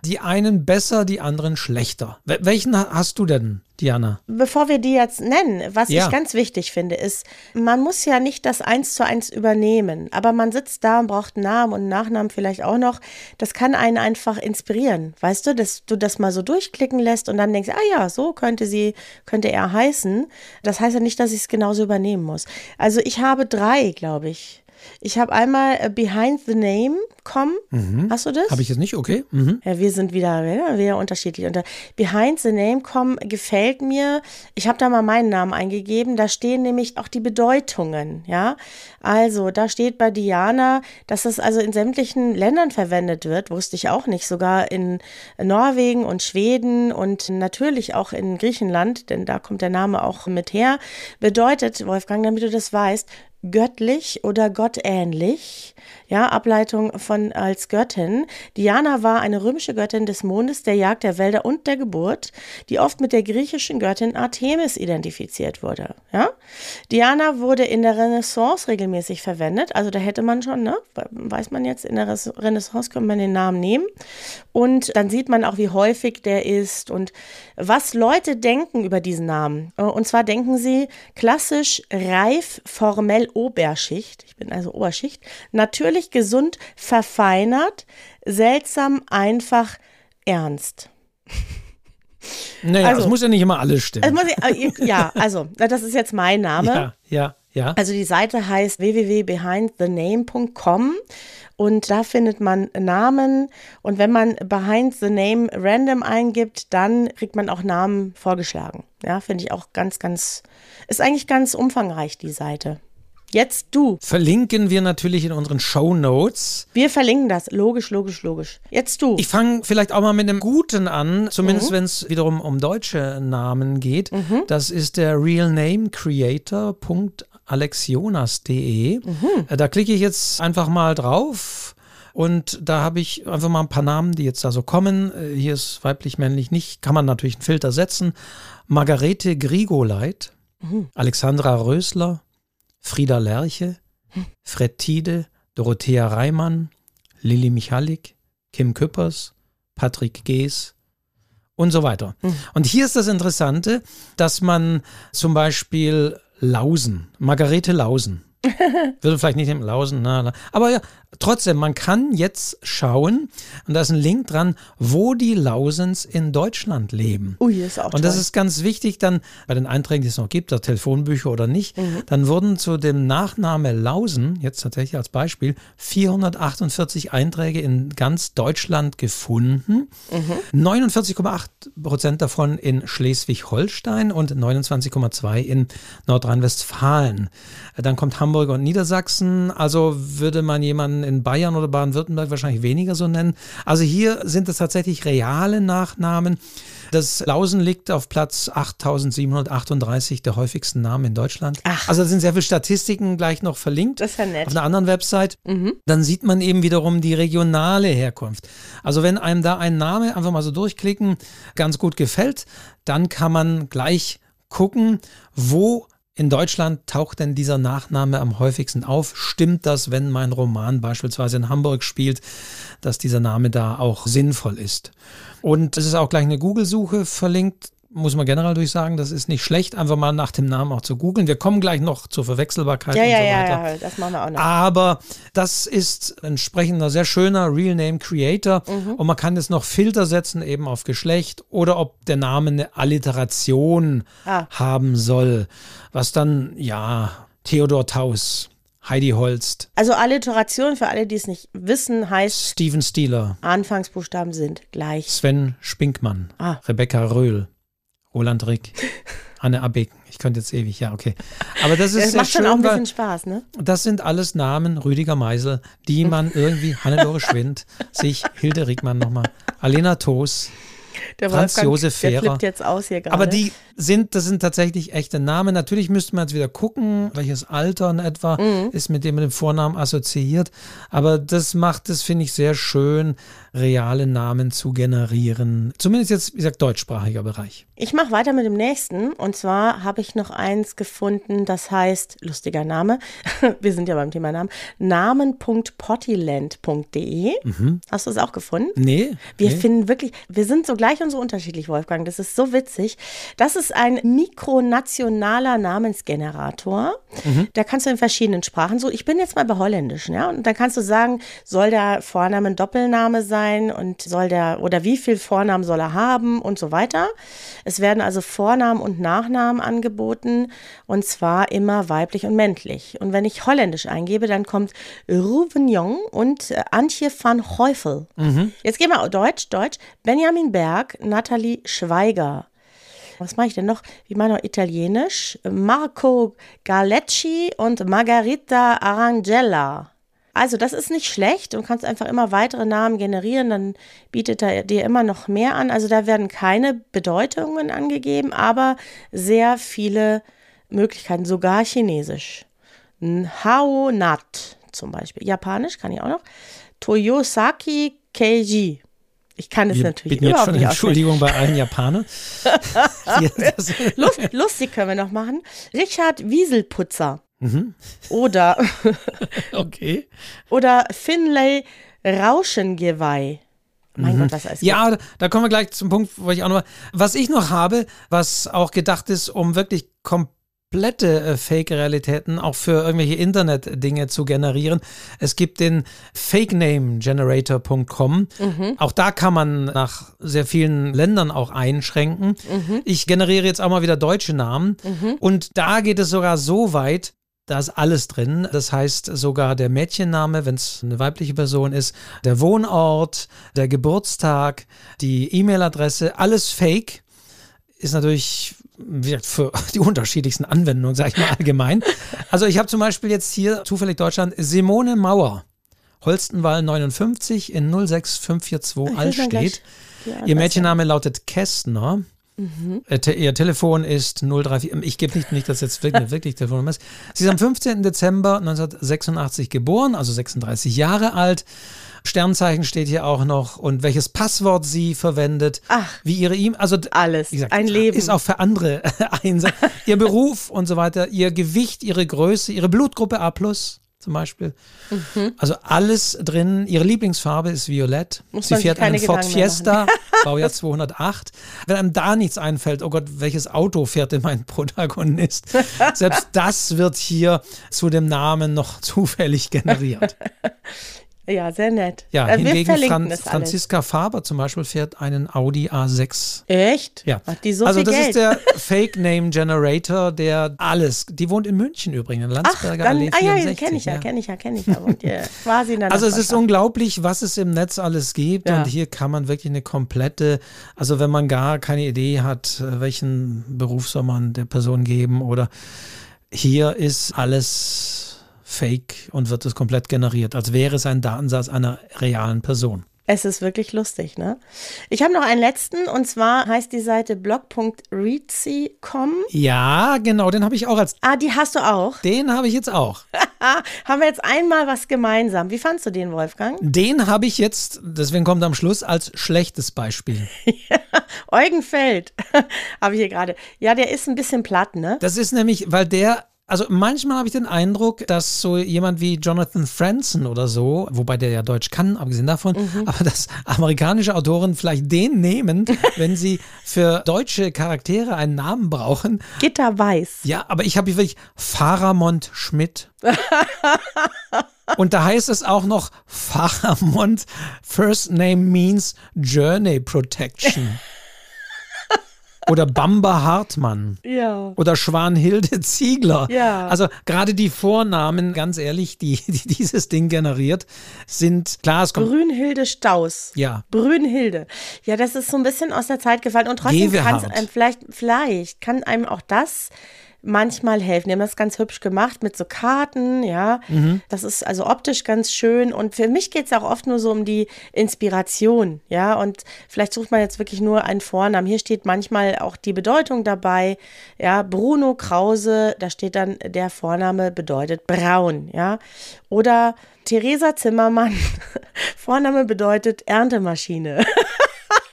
die einen besser, die anderen schlechter. Welchen hast du denn, Diana? Bevor wir die jetzt nennen, was ja. ich ganz wichtig finde, ist, man muss ja nicht das eins zu eins übernehmen, aber man sitzt da und braucht Namen und Nachnamen vielleicht auch noch. Das kann einen einfach inspirieren, weißt du, dass du das mal so durchklicken lässt und dann denkst, ah ja, so könnte sie, könnte er heißen. Das heißt ja nicht, dass ich es genauso übernehmen muss. Also ich habe drei, glaube ich. Ich habe einmal äh, Behind the Name kommen. Mhm. Hast du das? Habe ich jetzt nicht, okay. Mhm. Ja, wir sind wieder, wieder unterschiedlich. Und Behind the Name kommen gefällt mir. Ich habe da mal meinen Namen eingegeben. Da stehen nämlich auch die Bedeutungen. Ja, also da steht bei Diana, dass das also in sämtlichen Ländern verwendet wird. Wusste ich auch nicht. Sogar in Norwegen und Schweden und natürlich auch in Griechenland, denn da kommt der Name auch mit her. Bedeutet, Wolfgang, damit du das weißt, göttlich oder gottähnlich, ja, Ableitung von als Göttin. Diana war eine römische Göttin des Mondes, der Jagd, der Wälder und der Geburt, die oft mit der griechischen Göttin Artemis identifiziert wurde, ja. Diana wurde in der Renaissance regelmäßig verwendet, also da hätte man schon, ne, weiß man jetzt, in der Renaissance könnte man den Namen nehmen und dann sieht man auch, wie häufig der ist und was Leute denken über diesen Namen. Und zwar denken sie klassisch, reif, formell Oberschicht, ich bin also Oberschicht, natürlich gesund, verfeinert, seltsam, einfach, ernst. [LAUGHS] Naja, also, es muss ja nicht immer alles stimmen. Äh, ja, also, das ist jetzt mein Name. Ja, ja, ja. Also die Seite heißt www.behindthename.com und da findet man Namen und wenn man Behind the Name random eingibt, dann kriegt man auch Namen vorgeschlagen. Ja, finde ich auch ganz, ganz, ist eigentlich ganz umfangreich, die Seite. Jetzt du. Verlinken wir natürlich in unseren Show Notes. Wir verlinken das. Logisch, logisch, logisch. Jetzt du. Ich fange vielleicht auch mal mit einem guten an, zumindest mhm. wenn es wiederum um deutsche Namen geht. Mhm. Das ist der realnamecreator.alexijonas.de. Mhm. Äh, da klicke ich jetzt einfach mal drauf. Und da habe ich einfach mal ein paar Namen, die jetzt da so kommen. Äh, hier ist weiblich, männlich nicht. Kann man natürlich einen Filter setzen. Margarete Grigoleit, mhm. Alexandra Rösler, Frieda Lerche, Fred Tiede, Dorothea Reimann, Lilly Michalik, Kim Küppers, Patrick Gees und so weiter. Hm. Und hier ist das Interessante, dass man zum Beispiel Lausen, Margarete Lausen, [LAUGHS] würde vielleicht nicht im Lausen, na, na. aber ja, trotzdem, man kann jetzt schauen, und da ist ein Link dran, wo die Lausens in Deutschland leben. Ui, ist auch Und das toll. ist ganz wichtig dann bei den Einträgen, die es noch gibt, der Telefonbücher oder nicht, dann wurden zu dem Nachname Lausen, jetzt tatsächlich als Beispiel, 448 Einträge in ganz Deutschland gefunden. 49,8 Prozent davon in Schleswig-Holstein und 29,2 in Nordrhein-Westfalen. Dann kommt Hamburg und Niedersachsen. Also würde man jemanden in Bayern oder Baden-Württemberg wahrscheinlich weniger so nennen. Also hier sind es tatsächlich reale Nachnamen. Das Lausen liegt auf Platz 8738 der häufigsten Namen in Deutschland. Ach. Also da sind sehr viele Statistiken gleich noch verlinkt. Das ist ja nett. Auf einer anderen Website. Dann sieht man eben wiederum die regionale Herkunft. Also wenn einem da ein Name einfach mal so durchklicken ganz gut gefällt, dann kann man gleich gucken, wo in Deutschland taucht denn dieser Nachname am häufigsten auf? Stimmt das, wenn mein Roman beispielsweise in Hamburg spielt, dass dieser Name da auch sinnvoll ist? Und es ist auch gleich eine Google-Suche verlinkt. Muss man generell durchsagen, das ist nicht schlecht, einfach mal nach dem Namen auch zu googeln. Wir kommen gleich noch zur Verwechselbarkeit ja, und ja, so ja, weiter. ja, das machen wir auch noch. Aber das ist entsprechender sehr schöner Real Name Creator und man kann jetzt noch Filter setzen eben auf Geschlecht oder ob der Name eine Alliteration Ah. haben soll, was dann ja Theodor Taus, Heidi Holst, Also Alliteration, für alle, die es nicht wissen, heißt, Steven Stieler, Anfangsbuchstaben sind gleich. Sven Spinkmann, Ah. Rebecca Röhl, Roland Rick, Anne Abeck. Ich könnte jetzt ewig, ja, okay. Aber das ist Das macht schon schön, auch ein bisschen Spaß, ne? Das sind alles Namen, Rüdiger Meisel, die man irgendwie, Hannelore Schwind, sich, Hilde Riegmann nochmal, Alena Toos, Der Franz Wolfgang, Josef der Fehrer. flippt jetzt aus hier gerade. aber die sind, das sind tatsächlich echte Namen. Natürlich müsste man jetzt wieder gucken, welches Alter in etwa Mhm. ist mit dem mit dem Vornamen assoziiert. Aber das macht es, finde ich, sehr schön, reale Namen zu generieren. Zumindest jetzt, wie gesagt, deutschsprachiger Bereich. Ich mache weiter mit dem nächsten. Und zwar habe ich noch eins gefunden, das heißt, lustiger Name, [LAUGHS] wir sind ja beim Thema Namen, namen.pottyland.de. Hast du es auch gefunden? Nee? Wir nee. finden wirklich, wir sind so gleich und so unterschiedlich, Wolfgang. Das ist so witzig. Das ist ein mikronationaler Namensgenerator. Da kannst du in verschiedenen Sprachen so, ich bin jetzt mal bei Holländisch, ja, und dann kannst du sagen, soll der Vorname ein Doppelname sein und soll der, oder wie viel Vornamen soll er haben und so weiter. Es werden also Vornamen und Nachnamen angeboten und zwar immer weiblich und männlich. Und wenn ich Holländisch eingebe, dann kommt Ruven Jong und äh, Antje van Heufel. Jetzt gehen wir auf Deutsch, Deutsch. Benjamin Berg, Nathalie Schweiger. Was mache ich denn noch? Wie meine Italienisch? Marco Galecci und Margarita Arangella. Also das ist nicht schlecht und kannst einfach immer weitere Namen generieren, dann bietet er dir immer noch mehr an. Also da werden keine Bedeutungen angegeben, aber sehr viele Möglichkeiten, sogar Chinesisch. Hao Nat zum Beispiel. Japanisch kann ich auch noch. Toyosaki Keiji. Ich kann es natürlich jetzt überhaupt schon nicht. Entschuldigung bei allen Japanern. [LAUGHS] [LAUGHS] Lust, lustig können wir noch machen. Richard Wieselputzer. Mhm. Oder, [LAUGHS] okay. oder Finlay Rauschengeweih. Mein Gott, was alles Mhm. Ja, da kommen wir gleich zum Punkt, wo ich auch noch. Was ich noch habe, was auch gedacht ist, um wirklich komplette äh, Fake-Realitäten auch für irgendwelche Internet-Dinge zu generieren. Es gibt den fakename-generator.com. Auch da kann man nach sehr vielen Ländern auch einschränken. Ich generiere jetzt auch mal wieder deutsche Namen. Und da geht es sogar so weit, da ist alles drin. Das heißt sogar der Mädchenname, wenn es eine weibliche Person ist, der Wohnort, der Geburtstag, die E-Mail-Adresse, alles fake. Ist natürlich für [LAUGHS] die unterschiedlichsten Anwendungen, sage ich mal allgemein. Also ich habe zum Beispiel jetzt hier zufällig Deutschland Simone Mauer. Holstenwall 59 in 06542 will mal Allstedt. Ihr. Mädchenname lautet Kästner. Äh, te- Ihr Telefon ist 034. Ich gebe nicht, nicht, dass jetzt wirklich, [LAUGHS] wirklich Telefonnummer ist. Sie ist am 15. Dezember 1986 geboren, also 36 Jahre alt. Sternzeichen steht hier auch noch und welches Passwort sie verwendet. Ach. Wie ihre E-Mail. Also Alles. gesagt, Ein Leben. Ist auch für andere [LAUGHS] einsam. ihr Beruf und so weiter, ihr Gewicht, ihre Größe, ihre Blutgruppe A. Zum Beispiel. Also alles drin. Ihre Lieblingsfarbe ist Violett. Muss Sie fährt einen Ford Gedanken Fiesta, [LAUGHS] Baujahr 208. Wenn einem da nichts einfällt, oh Gott, welches Auto fährt denn mein Protagonist? [LAUGHS] Selbst das wird hier zu dem Namen noch zufällig generiert. Ja, sehr nett. Ja, Äh, hingegen verlinken Fran das alles. Franziska Faber zum Beispiel fährt einen Audi A6. Echt? Ja. Hat die so also das Geld? ist der Fake Name Generator, der alles. Die wohnt in München übrigens, in Ach, Landsberger dann, Allee ah ja, 64. kenne ich ja, kenne ich ja, kenne ich ja. Und ihr [LAUGHS] quasi in der Also es ist unglaublich, was es im Netz alles gibt Ja. und hier kann man wirklich eine komplette, also wenn man gar keine Idee hat, welchen Beruf soll man der Person geben oder hier ist alles fake und wird es komplett generiert, als wäre es ein Datensatz einer realen Person. Es ist wirklich lustig, ne? Ich habe noch einen letzten und zwar heißt die Seite blog.readsy.com. Ja, genau, den habe ich auch als, Ah, die hast du auch. den habe ich jetzt auch. [LAUGHS] Haben wir jetzt einmal was gemeinsam. Wie fandst du den, Wolfgang? Den habe ich jetzt, deswegen kommt am Schluss, als schlechtes Beispiel. [LAUGHS] Eugen Feld [LAUGHS] habe ich hier gerade. Ja, der ist ein bisschen platt, ne? Das ist nämlich, weil der, also manchmal habe ich den Eindruck, dass so jemand wie Jonathan Franzen oder so, wobei der ja Deutsch kann, abgesehen davon, aber dass amerikanische Autoren vielleicht den nehmen, [LAUGHS] wenn sie für deutsche Charaktere einen Namen brauchen. Gitter Weiß. Ja, aber ich habe hier wirklich Faramond Schmidt. [LAUGHS] Und da heißt es auch noch Faramond First Name means Journey Protection. [LAUGHS] Oder Bamba Hartmann. Ja. Oder Schwanhilde Ziegler. Ja. Also gerade die Vornamen, ganz ehrlich, die, die dieses Ding generiert, sind klar, es kommt. Brünhilde Staus. Ja. Brünhilde. Ja, das ist so ein bisschen aus der Zeit gefallen. Und trotzdem kann es einem vielleicht, vielleicht kann einem auch das manchmal helfen. Die haben das ganz hübsch gemacht mit so Karten, ja. Mhm. Das ist also optisch ganz schön. Und für mich geht es auch oft nur so um die Inspiration, ja. Und vielleicht sucht man jetzt wirklich nur einen Vornamen. Hier steht manchmal auch die Bedeutung dabei. Ja, Bruno Krause, da steht dann der Vorname bedeutet braun, ja. Oder Theresa Zimmermann, [LAUGHS] Vorname bedeutet Erntemaschine. [LAUGHS]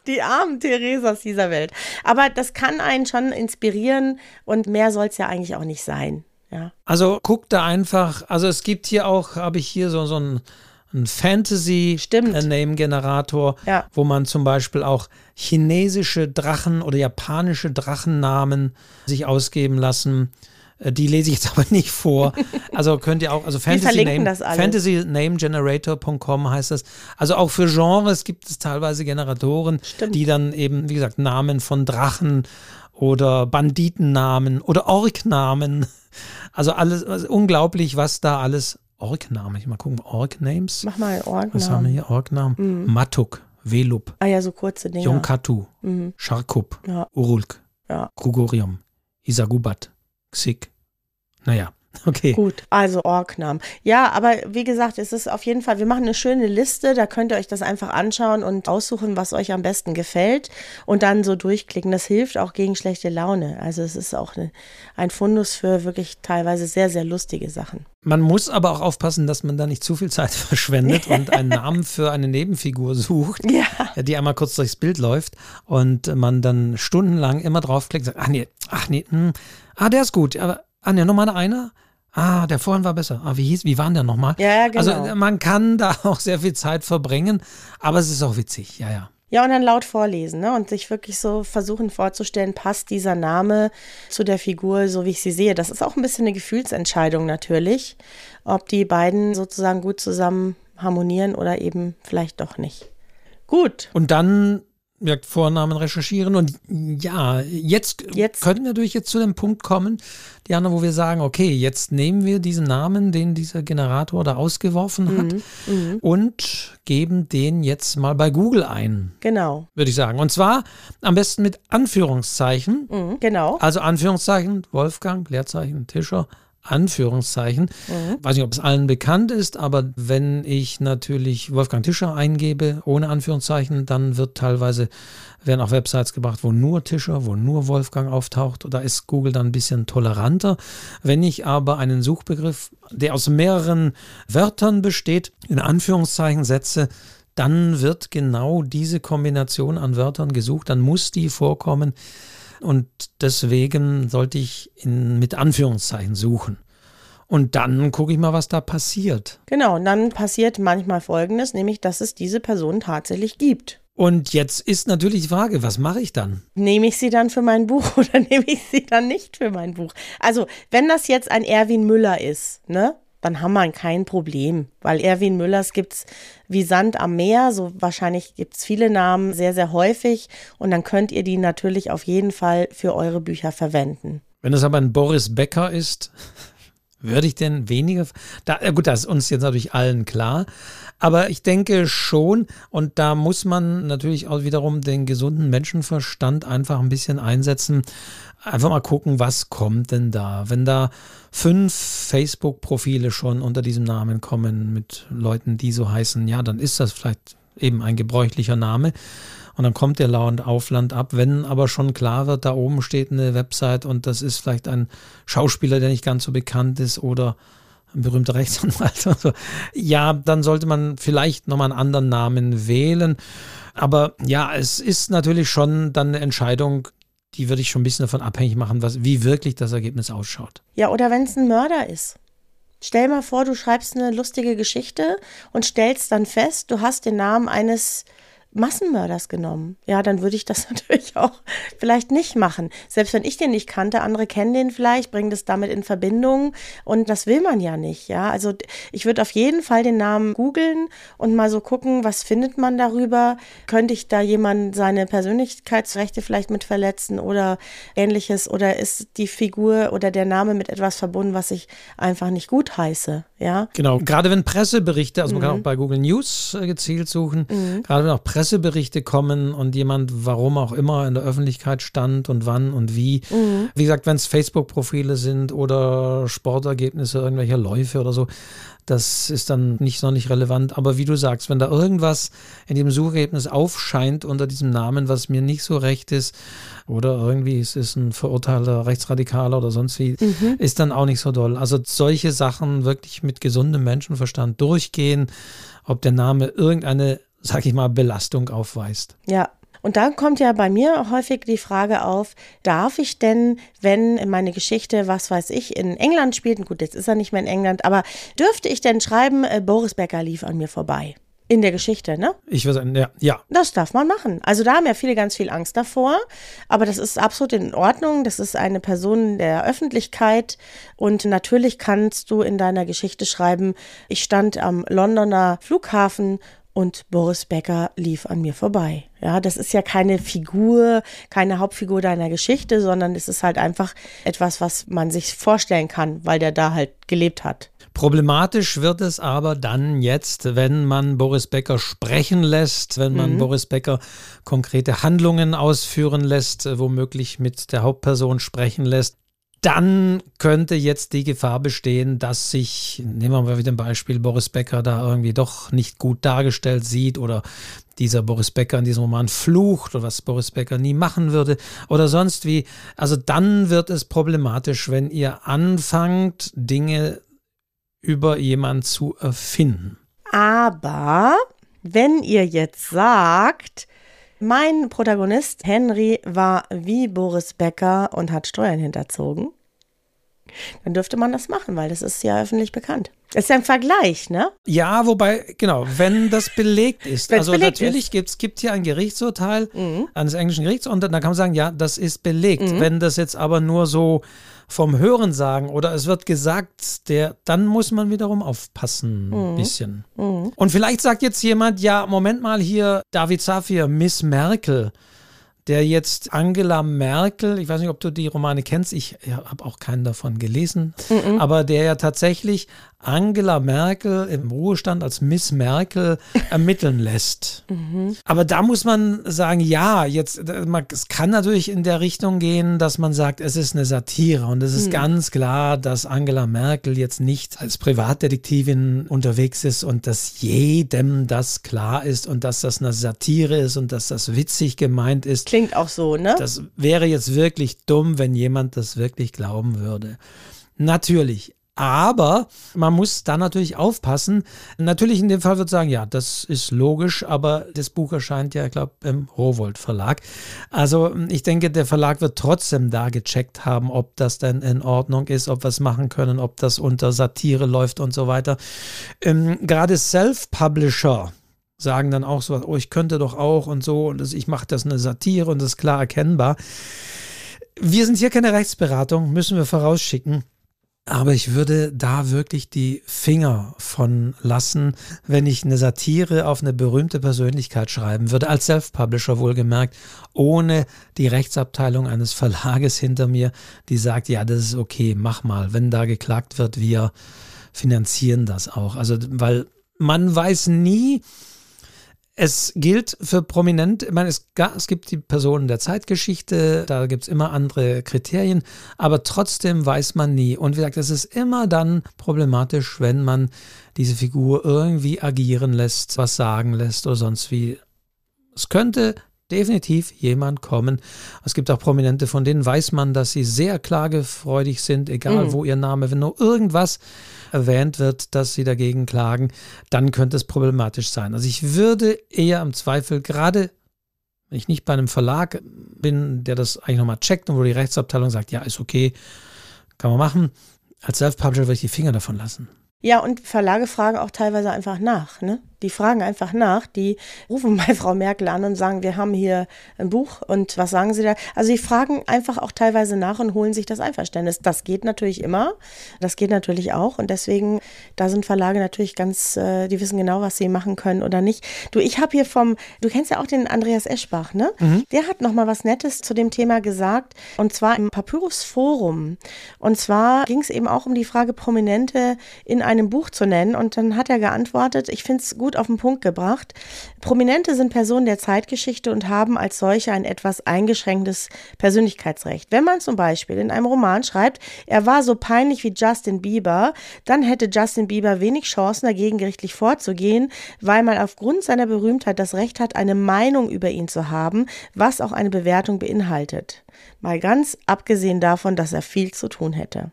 Die armen Theresas dieser Welt. Aber das kann einen schon inspirieren und mehr soll es ja eigentlich auch nicht sein. Ja. Also guck da einfach, also es gibt hier auch, habe ich hier so, so ein, ein Stimmt. Fantasy-Name-Generator, Ja. wo man zum Beispiel auch chinesische Drachen oder japanische Drachennamen sich ausgeben lassen. Äh, Die lese ich jetzt [LAUGHS] aber nicht vor. Also könnt ihr auch, also Fantasy Name. FantasyNameGenerator.com heißt das. Also auch für Genres gibt es teilweise Generatoren, Stimmt. die dann eben, wie gesagt, Namen von Drachen oder Banditennamen oder Orknamen. [LAUGHS] Also alles, also unglaublich, was da alles. Orknamen, ich mal gucken, Orknames. Mach mal Was haben wir hier? Orknamen? Matuk, Velub, Ah ja, so kurze Dinger. Yonkatu, Mhm. Sharkup, Ja. Urulk, Ja. Krugorium, Isagubat, Xik. Naja, [LAUGHS] okay. Gut, also Orgnamen. Ja, aber wie gesagt, es ist auf jeden Fall, wir machen eine schöne Liste, da könnt ihr euch das einfach anschauen und aussuchen, was euch am besten gefällt und dann so durchklicken. Das hilft auch gegen schlechte Laune. Also es ist auch eine, ein Fundus für wirklich teilweise sehr, sehr lustige Sachen. Man muss aber auch aufpassen, dass man da nicht zu viel Zeit [LAUGHS] verschwendet und einen Namen für eine Nebenfigur sucht, [LAUGHS] Ja. die einmal kurz durchs Bild läuft und man dann stundenlang immer draufklickt und sagt, ach nee, ach nee, hm, ah, der ist gut, aber, ah nee, nochmal einer? Ah, der vorhin war besser. Ah, wie hieß, wie war denn der nochmal? Ja, ja, genau. Also man kann da [LAUGHS] auch sehr viel Zeit verbringen, aber es ist auch witzig, ja, ja. Ja, und dann laut vorlesen ne? und sich wirklich so versuchen vorzustellen, passt dieser Name zu der Figur, so wie ich sie sehe. Das ist auch ein bisschen eine Gefühlsentscheidung natürlich, ob die beiden sozusagen gut zusammen harmonieren oder eben vielleicht doch nicht. Gut, Und dann Vornamen recherchieren und ja, jetzt, Jetzt- können wir natürlich jetzt zu dem Punkt kommen, Diana, wo wir sagen, okay, jetzt nehmen wir diesen Namen, den dieser Generator da ausgeworfen hat und geben den jetzt mal bei Google ein, genau, würde ich sagen. Und zwar am besten mit Anführungszeichen. mhm. genau. Also Anführungszeichen, Wolfgang, Leerzeichen, Tischer, Anführungszeichen. Weiß nicht, ob es allen bekannt ist, aber wenn ich natürlich Wolfgang Tischer eingebe, ohne Anführungszeichen, dann wird teilweise, werden auch Websites gebracht, wo nur Tischer, wo nur Wolfgang auftaucht. Da ist Google dann ein bisschen toleranter. Wenn ich aber einen Suchbegriff, der aus mehreren Wörtern besteht, in Anführungszeichen setze, dann wird genau diese Kombination an Wörtern gesucht, dann muss die vorkommen. Und deswegen sollte ich in, mit Anführungszeichen suchen. Und dann gucke ich mal, was da passiert. Genau, und dann passiert manchmal Folgendes, nämlich dass es diese Person tatsächlich gibt. Und jetzt ist natürlich die Frage, was mache ich dann? Nehme ich sie dann für mein Buch [LAUGHS] oder nehme ich sie dann nicht für mein Buch? Also, wenn das jetzt ein Erwin Müller ist, ne? Dann haben wir kein Problem, weil Erwin Müllers gibt es wie Sand am Meer, so wahrscheinlich gibt es viele Namen sehr, sehr häufig und dann könnt ihr die natürlich auf jeden Fall für eure Bücher verwenden. Wenn es aber ein Boris Becker ist, würde ich denn weniger? Da, gut, das ist uns jetzt natürlich allen klar. Aber ich denke schon, und da muss man natürlich auch wiederum den gesunden Menschenverstand einfach ein bisschen einsetzen. Einfach mal gucken, was kommt denn da? Wenn da fünf Facebook-Profile schon unter diesem Namen kommen mit Leuten, die so heißen, ja, dann ist das vielleicht eben ein gebräuchlicher Name und dann kommt der Lauend Aufland ab. Wenn aber schon klar wird, da oben steht eine Website und das ist vielleicht ein Schauspieler, der nicht ganz so bekannt ist oder ein berühmter Rechtsanwalt. [LAUGHS] Also, ja, dann sollte man vielleicht nochmal einen anderen Namen wählen. Aber ja, es ist natürlich schon dann eine Entscheidung, die würde ich schon ein bisschen davon abhängig machen, was, wie wirklich das Ergebnis ausschaut. Ja, oder wenn es ein Mörder ist. Stell mal vor, du schreibst eine lustige Geschichte und stellst dann fest, du hast den Namen eines Massenmörders genommen. Ja, dann würde ich das [LAUGHS] natürlich auch vielleicht nicht machen. Selbst wenn ich den nicht kannte, andere kennen den vielleicht, bringen das damit in Verbindung und das will man ja nicht. Ja, also ich würde auf jeden Fall den Namen googeln und mal so gucken, was findet man darüber? Könnte ich da jemand seine Persönlichkeitsrechte vielleicht mit verletzen oder ähnliches? Oder ist die Figur oder der Name mit etwas verbunden, was ich einfach nicht gut heiße? Ja, genau. Gerade wenn Presseberichte, also man mhm. kann auch bei Google News äh, gezielt suchen, mhm. gerade wenn auch Presse Presseberichte kommen und jemand, warum auch immer, in der Öffentlichkeit stand und wann und wie. Mhm. Wie gesagt, wenn es Facebook-Profile sind oder Sportergebnisse irgendwelcher Läufe oder so, das ist dann nicht noch nicht relevant. Aber wie du sagst, wenn da irgendwas in dem Suchergebnis aufscheint unter diesem Namen, was mir nicht so recht ist, oder irgendwie es ist ein verurteilter Rechtsradikaler oder sonst wie, mhm. ist dann auch nicht so doll. Also solche Sachen wirklich mit gesundem Menschenverstand durchgehen, ob der Name irgendeine sag ich mal, Belastung aufweist. Ja. Und dann kommt ja bei mir häufig die Frage auf, darf ich denn, wenn meine Geschichte, was weiß ich, in England spielt, gut, jetzt ist er nicht mehr in England, aber dürfte ich denn schreiben, äh, Boris Becker lief an mir vorbei? In der Geschichte, ne? Ich würde sagen, ja, ja. Das darf man machen. Also da haben ja viele ganz viel Angst davor, aber das ist absolut in Ordnung. Das ist eine Person der Öffentlichkeit und natürlich kannst du in deiner Geschichte schreiben, ich stand am Londoner Flughafen und Boris Becker lief an mir vorbei. Ja, das ist ja keine Figur, keine Hauptfigur deiner Geschichte, sondern es ist halt einfach etwas, was man sich vorstellen kann, weil der da halt gelebt hat. Problematisch wird es aber dann jetzt, wenn man Boris Becker sprechen lässt, wenn man mhm. Boris Becker konkrete Handlungen ausführen lässt, womöglich mit der Hauptperson sprechen lässt dann könnte jetzt die Gefahr bestehen, dass sich, nehmen wir mal wieder ein Beispiel, Boris Becker da irgendwie doch nicht gut dargestellt sieht oder dieser Boris Becker in diesem Roman flucht oder was Boris Becker nie machen würde oder sonst wie. Also dann wird es problematisch, wenn ihr anfangt, Dinge über jemanden zu erfinden. Aber wenn ihr jetzt sagt, mein Protagonist Henry war wie Boris Becker und hat Steuern hinterzogen. Dann dürfte man das machen, weil das ist ja öffentlich bekannt. Das ist ja ein Vergleich, ne? Ja, wobei, genau, wenn das belegt [LAUGHS] ist. Wenn's also belegt natürlich gibt es gibt hier ein Gerichtsurteil mhm. eines englischen Gerichts und dann kann man sagen, ja, das ist belegt. Mhm. Wenn das jetzt aber nur so vom Hören sagen oder es wird gesagt, der, dann muss man wiederum aufpassen, ein mhm. bisschen. Mhm. Und vielleicht sagt jetzt jemand, ja, Moment mal hier, David Safir, Miss Merkel der jetzt Angela Merkel, ich weiß nicht, ob du die Romane kennst, ich habe auch keinen davon gelesen, mm -mm. aber der ja tatsächlich Angela Merkel im Ruhestand als Miss Merkel [LAUGHS] ermitteln lässt. Mhm. Aber da muss man sagen, ja, jetzt, es kann natürlich in der Richtung gehen, dass man sagt, es ist eine Satire und es ist mhm. ganz klar, dass Angela Merkel jetzt nicht als Privatdetektivin unterwegs ist und dass jedem das klar ist und dass das eine Satire ist und dass das witzig gemeint ist. Klingt auch so, ne? Das wäre jetzt wirklich dumm, wenn jemand das wirklich glauben würde. Natürlich, Aber man muss da natürlich aufpassen. Natürlich in dem Fall wird sagen, ja, das ist logisch, aber das Buch erscheint ja, ich glaube, im Rowold Verlag. Also ich denke, der Verlag wird trotzdem da gecheckt haben, ob das denn in Ordnung ist, ob wir es machen können, ob das unter Satire läuft und so weiter. Ähm, Gerade Self-Publisher, sagen dann auch so, oh, ich könnte doch auch und so und das, ich mache das eine Satire und das ist klar erkennbar. Wir sind hier keine Rechtsberatung, müssen wir vorausschicken. Aber ich würde da wirklich die Finger von lassen, wenn ich eine Satire auf eine berühmte Persönlichkeit schreiben würde, als Self-Publisher wohlgemerkt, ohne die Rechtsabteilung eines Verlages hinter mir, die sagt, ja, das ist okay, mach mal. Wenn da geklagt wird, wir finanzieren das auch. Also, weil man weiß nie, es gilt für Prominente, ich meine, es, es, gibt die Personen der Zeitgeschichte, da gibt es immer andere Kriterien, aber trotzdem weiß man nie. Und wie gesagt, es ist immer dann problematisch, wenn man diese Figur irgendwie agieren lässt, was sagen lässt oder sonst wie. Es könnte definitiv jemand kommen. Es gibt auch Prominente, von denen weiß man, dass sie sehr klagefreudig sind, egal mhm. wo ihr Name, wenn nur irgendwas erwähnt wird, dass sie dagegen klagen, dann könnte es problematisch sein. Also ich würde eher im Zweifel gerade wenn ich nicht bei einem Verlag bin, der das eigentlich nochmal checkt und wo die Rechtsabteilung sagt, ja, ist okay, kann man machen, als Self-Publisher würde ich die Finger davon lassen. Ja, und Verlage fragen auch teilweise einfach nach. Ne? Die fragen einfach nach. Die rufen [LAUGHS] bei Frau Merkel an und sagen, wir haben hier ein Buch und was sagen Sie da? Also die fragen einfach auch teilweise nach und holen sich das Einverständnis. Das geht natürlich immer. Das geht natürlich auch. Und deswegen, da sind Verlage natürlich ganz, äh, die wissen genau, was sie machen können oder nicht. Du, ich habe hier vom, du kennst ja auch den Andreas Eschbach, ne? Mhm. Der hat nochmal was Nettes zu dem Thema gesagt. Und zwar im Papyrus Forum. Und zwar ging es eben auch um die Frage, Prominente in einem Buch zu nennen. Und dann hat er geantwortet, ich finde es gut auf den Punkt gebracht. Prominente sind Personen der Zeitgeschichte und haben als solche ein etwas eingeschränktes Persönlichkeitsrecht. Wenn man zum Beispiel in einem Roman schreibt, er war so peinlich wie Justin Bieber, dann hätte Justin Bieber wenig Chancen, dagegen gerichtlich vorzugehen, weil man aufgrund seiner Berühmtheit das Recht hat, eine Meinung über ihn zu haben, was auch eine Bewertung beinhaltet. Mal ganz abgesehen davon, dass er viel zu tun hätte.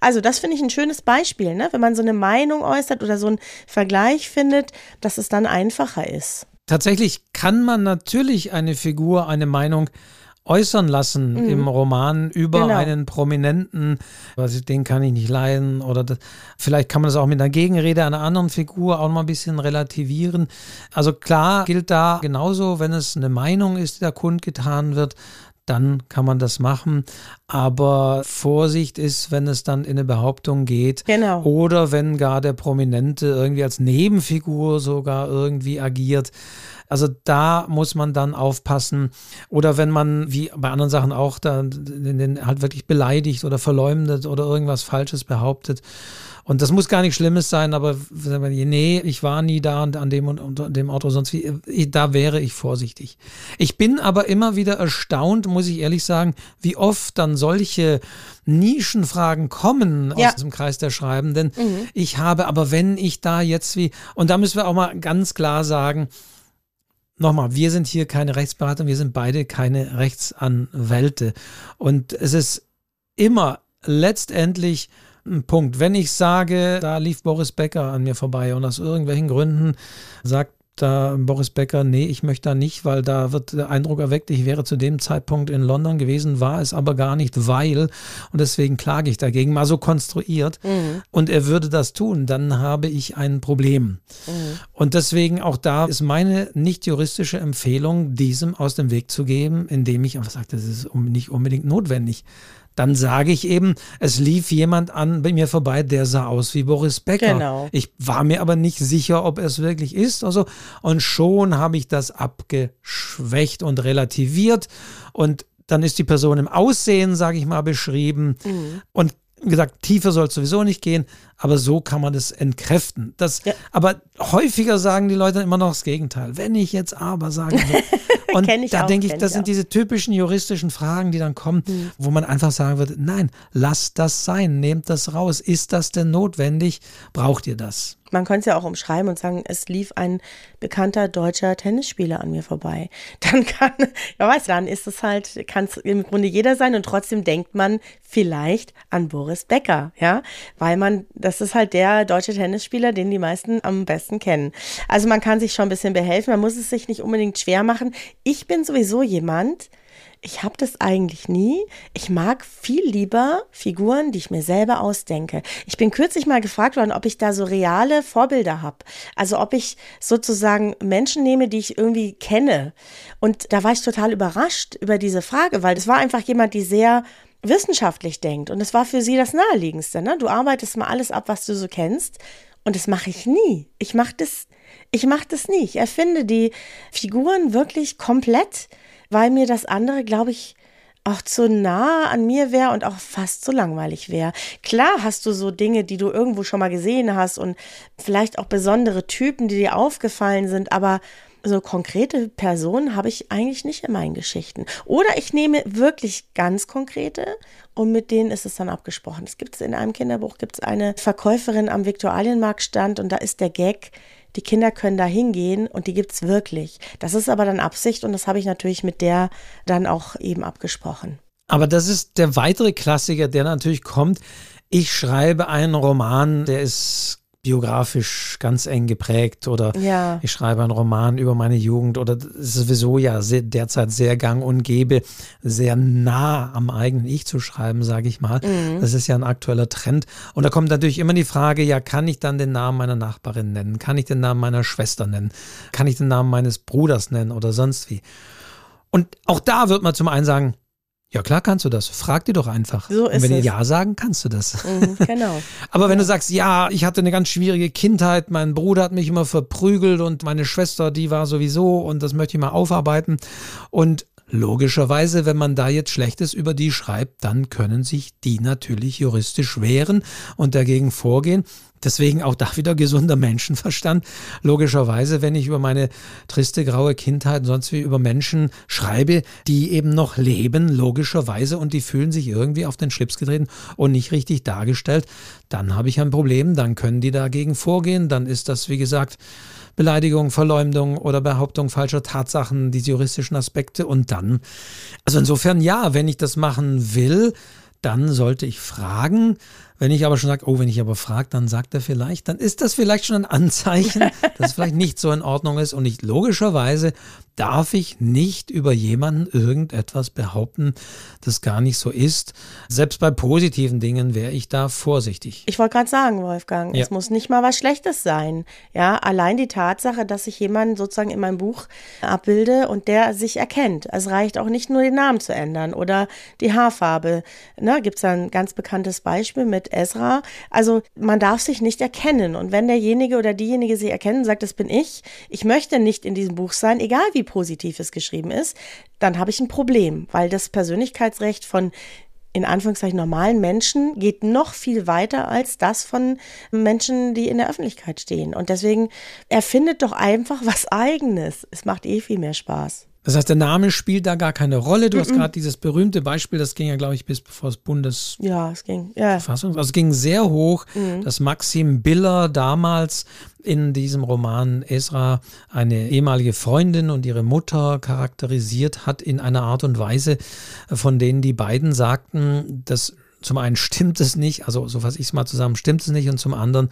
Also das finde ich ein schönes Beispiel, ne? wenn man so eine Meinung äußert oder so einen Vergleich findet, dass es dann einfacher ist. Tatsächlich kann man natürlich eine Figur, eine Meinung äußern lassen mhm. im Roman über genau. einen Prominenten, was den kann ich nicht leiden oder das, vielleicht kann man das auch mit einer Gegenrede einer anderen Figur auch mal ein bisschen relativieren. Also klar gilt da genauso, wenn es eine Meinung ist, die da kundgetan wird, dann kann man das machen. Aber Vorsicht ist, wenn es dann in eine Behauptung geht. Genau. Oder wenn gar der Prominente irgendwie als Nebenfigur sogar irgendwie agiert. Also da muss man dann aufpassen. Oder wenn man, wie bei anderen Sachen auch, da den halt wirklich beleidigt oder verleumdet oder irgendwas Falsches behauptet. Und das muss gar nichts Schlimmes sein, aber nee, ich war nie da an dem und an dem Auto, sonst wie, da wäre ich vorsichtig. Ich bin aber immer wieder erstaunt, muss ich ehrlich sagen, wie oft dann solche Nischenfragen kommen aus diesem Kreis der Schreibenden. Mhm. Ich habe, aber wenn ich da jetzt wie, und da müssen wir auch mal ganz klar sagen, nochmal, wir sind hier keine Rechtsberatung, wir sind beide keine Rechtsanwälte. Und es ist immer letztendlich ein Punkt. Wenn ich sage, da lief Boris Becker an mir vorbei und aus irgendwelchen Gründen sagt da Boris Becker, nee, ich möchte da nicht, weil da wird der Eindruck erweckt, ich wäre zu dem Zeitpunkt in London gewesen, war es aber gar nicht, weil, und deswegen klage ich dagegen, mal so konstruiert, mhm. und er würde das tun, dann habe ich ein Problem. Mhm. Und deswegen auch da ist meine nicht juristische Empfehlung, diesem aus dem Weg zu geben, indem ich einfach sage, das ist nicht unbedingt notwendig dann sage ich eben, es lief jemand an bei mir vorbei, der sah aus wie Boris Becker. Genau. Ich war mir aber nicht sicher, ob er es wirklich ist. Also, und schon habe ich das abgeschwächt und relativiert. Und dann ist die Person im Aussehen, sage ich mal, beschrieben. Mhm. Und gesagt, tiefer soll es sowieso nicht gehen, aber so kann man das entkräften. Das, ja. Aber häufiger sagen die Leute immer noch das Gegenteil. Wenn ich jetzt aber sage. [LAUGHS] Und da denke ich, das sind auch. diese typischen juristischen Fragen, die dann kommen, mhm. wo man einfach sagen würde, nein, lasst das sein, nehmt das raus. Ist das denn notwendig? Braucht ihr das? Man könnte es ja auch umschreiben und sagen, es lief ein bekannter deutscher Tennisspieler an mir vorbei. [LAUGHS] Dann kann, ja weiß, dann ist es halt, kann es im Grunde jeder sein und trotzdem denkt man vielleicht an Boris Becker, ja, weil man, das ist halt der deutsche Tennisspieler, den die meisten am besten kennen. Also man kann sich schon ein bisschen behelfen, man muss es sich nicht unbedingt schwer machen. Ich bin sowieso jemand, ich habe das eigentlich nie. Ich mag viel lieber Figuren, die ich mir selber ausdenke. Ich bin kürzlich mal gefragt worden, ob ich da so reale Vorbilder habe. Also ob ich sozusagen Menschen nehme, die ich irgendwie kenne. Und da war ich total überrascht über diese Frage, weil das war einfach jemand, die sehr wissenschaftlich denkt. Und es war für sie das Naheliegendste. Ne? Du arbeitest mal alles ab, was du so kennst. Und das mache ich nie. Ich mache das, ich mache das nie. Ich erfinde die Figuren wirklich komplett weil mir das andere, glaube ich, auch zu nah an mir wäre und auch fast zu langweilig wäre. Klar hast du so Dinge, die du irgendwo schon mal gesehen hast und vielleicht auch besondere Typen, die dir aufgefallen sind, aber so konkrete Personen habe ich eigentlich nicht in meinen Geschichten. Oder ich nehme wirklich ganz konkrete und mit denen ist es dann abgesprochen. Es gibt in einem Kinderbuch gibt es eine Verkäuferin am Viktualienmarktstand und da ist der Gag, die Kinder können da hingehen und die gibt es wirklich. Das ist aber dann Absicht und das habe ich natürlich mit der dann auch eben abgesprochen. Aber das ist der weitere Klassiker, der natürlich kommt. Ich schreibe einen Roman, der ist biografisch ganz eng geprägt oder ja. ich schreibe einen Roman über meine Jugend oder sowieso ja sehr, derzeit sehr gang und gäbe, sehr nah am eigenen Ich zu schreiben, sage ich mal. Mhm. Das ist ja ein aktueller Trend. Und da kommt natürlich immer die Frage, ja, kann ich dann den Namen meiner Nachbarin nennen? Kann ich den Namen meiner Schwester nennen? Kann ich den Namen meines Bruders nennen oder sonst wie? Und auch da wird man zum einen sagen, ja, klar kannst du das. Frag die doch einfach. So ist Und wenn die Ja sagen, kannst du das. Mhm, genau. [LAUGHS] Aber wenn ja. du sagst, ja, ich hatte eine ganz schwierige Kindheit, mein Bruder hat mich immer verprügelt und meine Schwester, die war sowieso und das möchte ich mal aufarbeiten. Und Logischerweise, wenn man da jetzt Schlechtes über die schreibt, dann können sich die natürlich juristisch wehren und dagegen vorgehen. Deswegen auch da wieder gesunder Menschenverstand. Logischerweise, wenn ich über meine triste, graue Kindheit und sonst wie über Menschen schreibe, die eben noch leben, logischerweise, und die fühlen sich irgendwie auf den Schlips getreten und nicht richtig dargestellt, dann habe ich ein Problem, dann können die dagegen vorgehen, dann ist das, wie gesagt, Beleidigung, Verleumdung oder Behauptung falscher Tatsachen, diese juristischen Aspekte. Und dann, also insofern ja, wenn ich das machen will, dann sollte ich fragen. Wenn ich aber schon sage, oh, wenn ich aber frage, dann sagt er vielleicht, dann ist das vielleicht schon ein Anzeichen, [LAUGHS] dass es vielleicht nicht so in Ordnung ist. Und nicht logischerweise darf ich nicht über jemanden irgendetwas behaupten, das gar nicht so ist. Selbst bei positiven Dingen wäre ich da vorsichtig. Ich wollte gerade sagen, Wolfgang, ja. es muss nicht mal was Schlechtes sein. Ja, allein die Tatsache, dass ich jemanden sozusagen in meinem Buch abbilde und der sich erkennt. Es reicht auch nicht nur den Namen zu ändern oder die Haarfarbe. Ne, Gibt es ein ganz bekanntes Beispiel mit mit Ezra. Also man darf sich nicht erkennen. Und wenn derjenige oder diejenige sie erkennen, sagt, das bin ich, ich möchte nicht in diesem Buch sein, egal wie positiv es geschrieben ist, dann habe ich ein Problem, weil das Persönlichkeitsrecht von in Anführungszeichen normalen Menschen geht noch viel weiter als das von Menschen, die in der Öffentlichkeit stehen. Und deswegen erfindet doch einfach was eigenes. Es macht eh viel mehr Spaß. Das heißt, der Name spielt da gar keine Rolle. Du mm -mm. hast gerade dieses berühmte Beispiel, das ging ja, glaube ich, bis bevor das Bundes. Ja, es ging. Ja. Also es ging sehr hoch, mm. dass Maxim Biller damals in diesem Roman Esra eine ehemalige Freundin und ihre Mutter charakterisiert hat in einer Art und Weise, von denen die beiden sagten, dass zum einen stimmt es nicht, also so fasse ich es mal zusammen, stimmt es nicht und zum anderen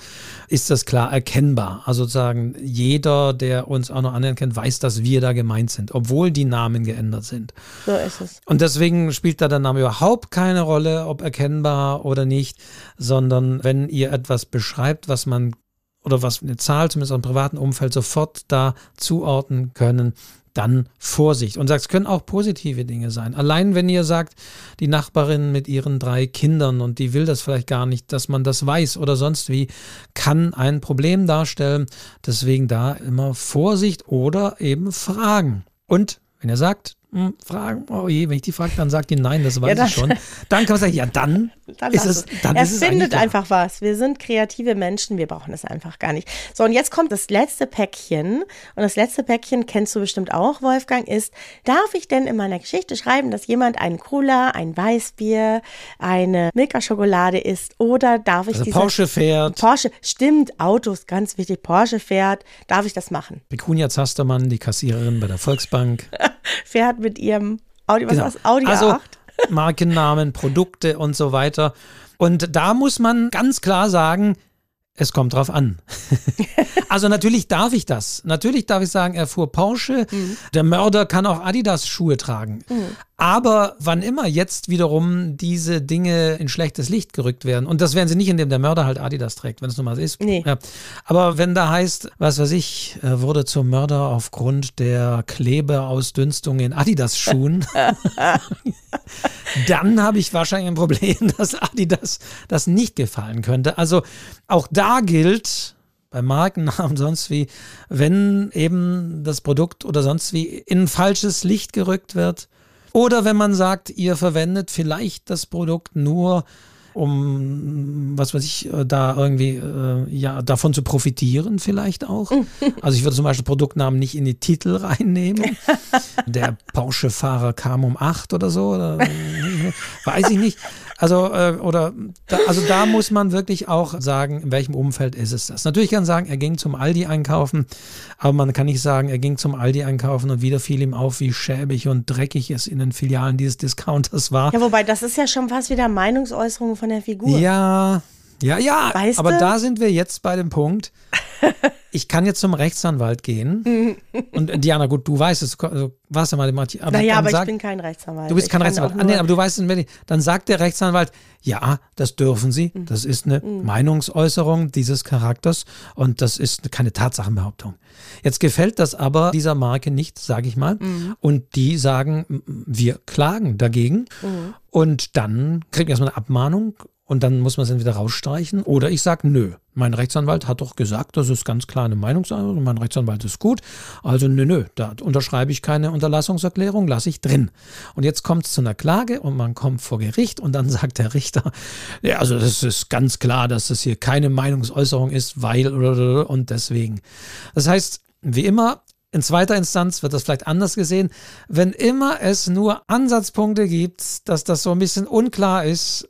ist das klar erkennbar. Also sozusagen jeder, der uns auch noch anerkennt, weiß, dass wir da gemeint sind, obwohl die Namen geändert sind. So ist es. Und deswegen spielt da der Name überhaupt keine Rolle, ob erkennbar oder nicht, sondern wenn ihr etwas beschreibt, was man oder was eine Zahl zumindest im privaten Umfeld sofort da zuordnen können, dann Vorsicht. Und sagt, es können auch positive Dinge sein. Allein wenn ihr sagt, die Nachbarin mit ihren drei Kindern und die will das vielleicht gar nicht, dass man das weiß oder sonst wie, kann ein Problem darstellen. Deswegen da immer Vorsicht oder eben Fragen. Und wenn ihr sagt, hm, fragen, oh je, wenn ich die frage, dann sagt die nein, das weiß ja, ich schon. [LAUGHS] Dann kann man sagen, ja, dann, dann ist es. Dann er ist findet einfach was. Wir sind kreative Menschen, wir brauchen es einfach gar nicht. So, und jetzt kommt das letzte Päckchen. Und das letzte Päckchen kennst du bestimmt auch, Wolfgang, ist, darf ich denn in meiner Geschichte schreiben, dass jemand einen Cola, ein Weißbier, eine Milka-Schokolade isst? Oder darf ich also diese. Porsche fährt. Porsche, stimmt, Autos, ganz wichtig. Porsche fährt. Darf ich das machen? Pecunia Zastermann, die Kassiererin bei der Volksbank. [LAUGHS] [LAUGHS] fährt mit ihrem Audi, was genau. war's? Audi also, A8. Markennamen, Produkte und so weiter. Und da muss man ganz klar sagen, es kommt drauf an. [LAUGHS] also natürlich darf ich das. Natürlich darf ich sagen, er fuhr Porsche. Mhm. Der Mörder kann auch Adidas-Schuhe tragen. Mhm. Aber wann immer jetzt wiederum diese Dinge in schlechtes Licht gerückt werden, und das werden sie nicht, indem der Mörder halt Adidas trägt, wenn es nun mal ist. Nee. Ja. Aber wenn da heißt, was weiß ich, wurde zum Mörder aufgrund der Klebeausdünstung in Adidas-Schuhen, [LAUGHS] dann habe ich wahrscheinlich ein Problem, [LAUGHS] dass Adidas das nicht gefallen könnte. Also auch da gilt, bei Markennamen [LAUGHS] sonst wie, wenn eben das Produkt oder sonst wie in falsches Licht gerückt wird, oder wenn man sagt, ihr verwendet vielleicht das Produkt nur, um, was weiß ich, äh, da irgendwie, äh, ja, davon zu profitieren vielleicht auch. [LAUGHS] Also ich würde zum Beispiel Produktnamen nicht in die Titel [LAUGHS] reinnehmen. Der Porsche-Fahrer kam um acht oder so, oder, weiß ich nicht. Also, äh, oder, da, also da muss man wirklich auch sagen, in welchem Umfeld ist es das. Natürlich kann man sagen, er ging zum Aldi einkaufen, aber man kann nicht sagen, er ging zum Aldi einkaufen und wieder fiel ihm auf, wie schäbig und dreckig es in den Filialen dieses Discounters war. Ja, wobei, das ist ja schon fast wieder Meinungsäußerung von der Figur. Ja, ja, ja, weißt aber du? da sind wir jetzt bei dem Punkt. [LAUGHS] Ich kann jetzt zum Rechtsanwalt gehen. [LAUGHS] und Diana, gut, du weißt es, du warst ja mal aber Naja, aber sagt, ich bin kein Rechtsanwalt. Du bist kein Rechtsanwalt. Ah, nee, aber du weißt, dann sagt der Rechtsanwalt, ja, das dürfen Sie. Mhm. Das ist eine mhm. Meinungsäußerung dieses Charakters und das ist keine Tatsachenbehauptung. Jetzt gefällt das aber dieser Marke nicht, sage ich mal. Mhm. Und die sagen, wir klagen dagegen. Und dann kriegen wir erstmal eine Abmahnung und dann muss man es entweder rausstreichen oder ich sage, nö, mein Rechtsanwalt hat doch gesagt, das ist ganz klar eine Meinungsäußerung, mein Rechtsanwalt ist gut, also nö, nö, da unterschreibe ich keine Unterlassungserklärung, lasse ich drin. Und jetzt kommt es zu einer Klage und man kommt vor Gericht und dann [LAUGHS] sagt der Richter, ja, also das ist ganz klar, dass das hier keine Meinungsäußerung ist, weil und deswegen. Das heißt, wie immer, in zweiter Instanz wird das vielleicht anders gesehen. Wenn immer es nur Ansatzpunkte gibt, dass das so ein bisschen unklar ist,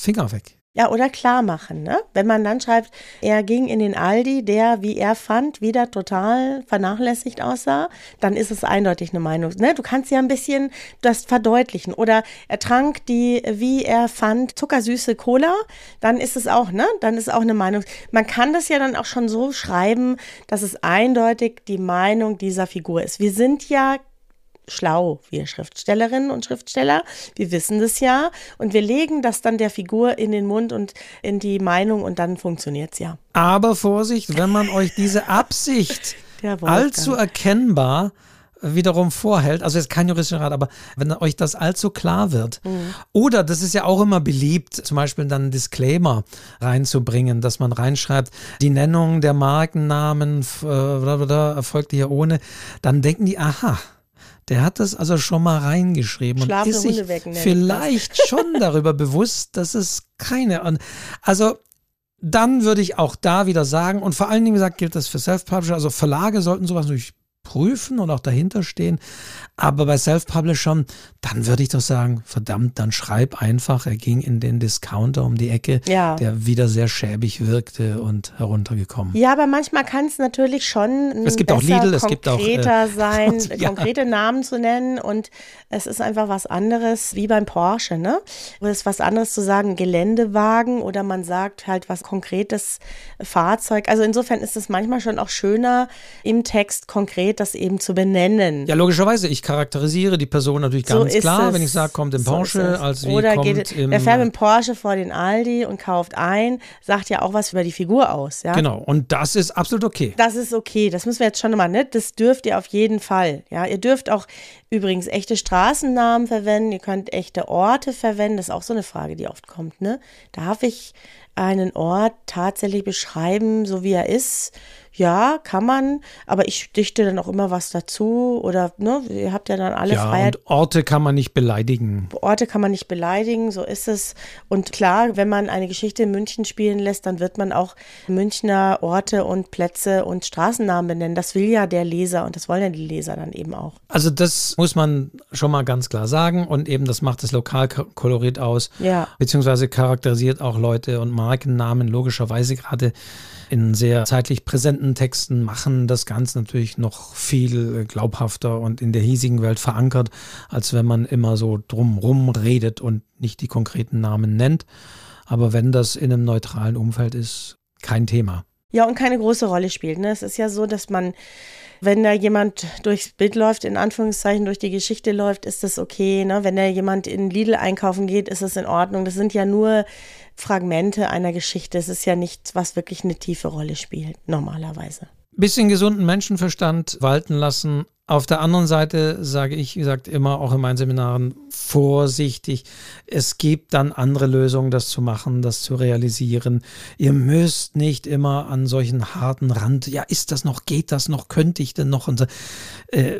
Finger weg. Ja, oder klar machen, ne? Wenn man dann schreibt, er ging in den Aldi, der, wie er fand, wieder total vernachlässigt aussah, dann ist es eindeutig eine Meinung. Ne? Du kannst ja ein bisschen das verdeutlichen. Oder er trank die, wie er fand, zuckersüße Cola, dann ist es auch, ne? Dann ist auch eine Meinung. Man kann das ja dann auch schon so schreiben, dass es eindeutig die Meinung dieser Figur ist. Wir sind ja schlau, wir Schriftstellerinnen und Schriftsteller. Wir wissen das ja und wir legen das dann der Figur in den Mund und in die Meinung und dann funktioniert es ja. Aber Vorsicht, wenn man euch diese Absicht [LAUGHS] allzu erkennbar wiederum vorhält, also jetzt kein juristischer Rat, aber wenn euch das allzu klar wird, mhm. oder das ist ja auch immer beliebt, zum Beispiel dann einen Disclaimer reinzubringen, dass man reinschreibt, die Nennung der Markennamen äh, erfolgt hier ohne, dann denken die, aha, der hat das also schon mal reingeschrieben und ist sich vielleicht schon [LAUGHS] darüber bewusst, dass es keine. Also dann würde ich auch da wieder sagen, und vor allen Dingen gesagt gilt das für Self-Publisher, also Verlage sollten sowas natürlich prüfen und auch dahinter stehen. Aber bei Self-Publishern, dann würde ich doch sagen, verdammt, dann schreib einfach, er ging in den Discounter um die Ecke, ja. der wieder sehr schäbig wirkte und heruntergekommen. Ja, aber manchmal kann es natürlich schon es gibt auch Lidl, es gibt auch äh, sein, [LAUGHS] ja. konkrete Namen zu nennen und es ist einfach was anderes, wie beim Porsche, ne? Es ist was anderes zu sagen, Geländewagen oder man sagt halt was konkretes Fahrzeug. Also insofern ist es manchmal schon auch schöner, im Text konkret das eben zu benennen. Ja, logischerweise. Ich charakterisiere die Person natürlich ganz so klar, es. wenn ich sage, kommt im so Porsche, als wie Oder kommt geht, im... Er fährt dem Porsche vor den Aldi und kauft ein, sagt ja auch was über die Figur aus. Ja? Genau, und das ist absolut okay. Das ist okay, das müssen wir jetzt schon mal, ne? Das dürft ihr auf jeden Fall. Ja, ihr dürft auch übrigens echte Straßennamen verwenden, ihr könnt echte Orte verwenden. Das ist auch so eine Frage, die oft kommt, ne? Darf ich einen Ort tatsächlich beschreiben, so wie er ist? Ja, kann man, aber ich dichte dann auch immer was dazu oder, ne, ihr habt ja dann alle ja, Freiheit. Und Orte kann man nicht beleidigen. Orte kann man nicht beleidigen, so ist es. Und klar, wenn man eine Geschichte in München spielen lässt, dann wird man auch Münchner Orte und Plätze und Straßennamen benennen. Das will ja der Leser und das wollen ja die Leser dann eben auch. Also das muss man schon mal ganz klar sagen und eben das macht das Lokalkolorit aus, Ja. beziehungsweise charakterisiert auch Leute und Markennamen logischerweise gerade in sehr zeitlich präsenten Texten machen das Ganze natürlich noch viel glaubhafter und in der hiesigen Welt verankert, als wenn man immer so drumrum redet und nicht die konkreten Namen nennt. Aber wenn das in einem neutralen Umfeld ist, kein Thema. Ja, und keine große Rolle spielt. Ne? Es ist ja so, dass man, wenn da jemand durchs Bild läuft, in Anführungszeichen durch die Geschichte läuft, ist das okay. Ne? Wenn da jemand in Lidl einkaufen geht, ist es in Ordnung. Das sind ja nur Fragmente einer Geschichte. Es ist ja nichts, was wirklich eine tiefe Rolle spielt, normalerweise. Bisschen gesunden Menschenverstand walten lassen. Auf der anderen Seite sage ich, wie gesagt, immer auch in meinen Seminaren vorsichtig. Es gibt dann andere Lösungen, das zu machen, das zu realisieren. Ihr müsst nicht immer an solchen harten Rand, ja, ist das noch, geht das noch, könnte ich denn noch? Und äh,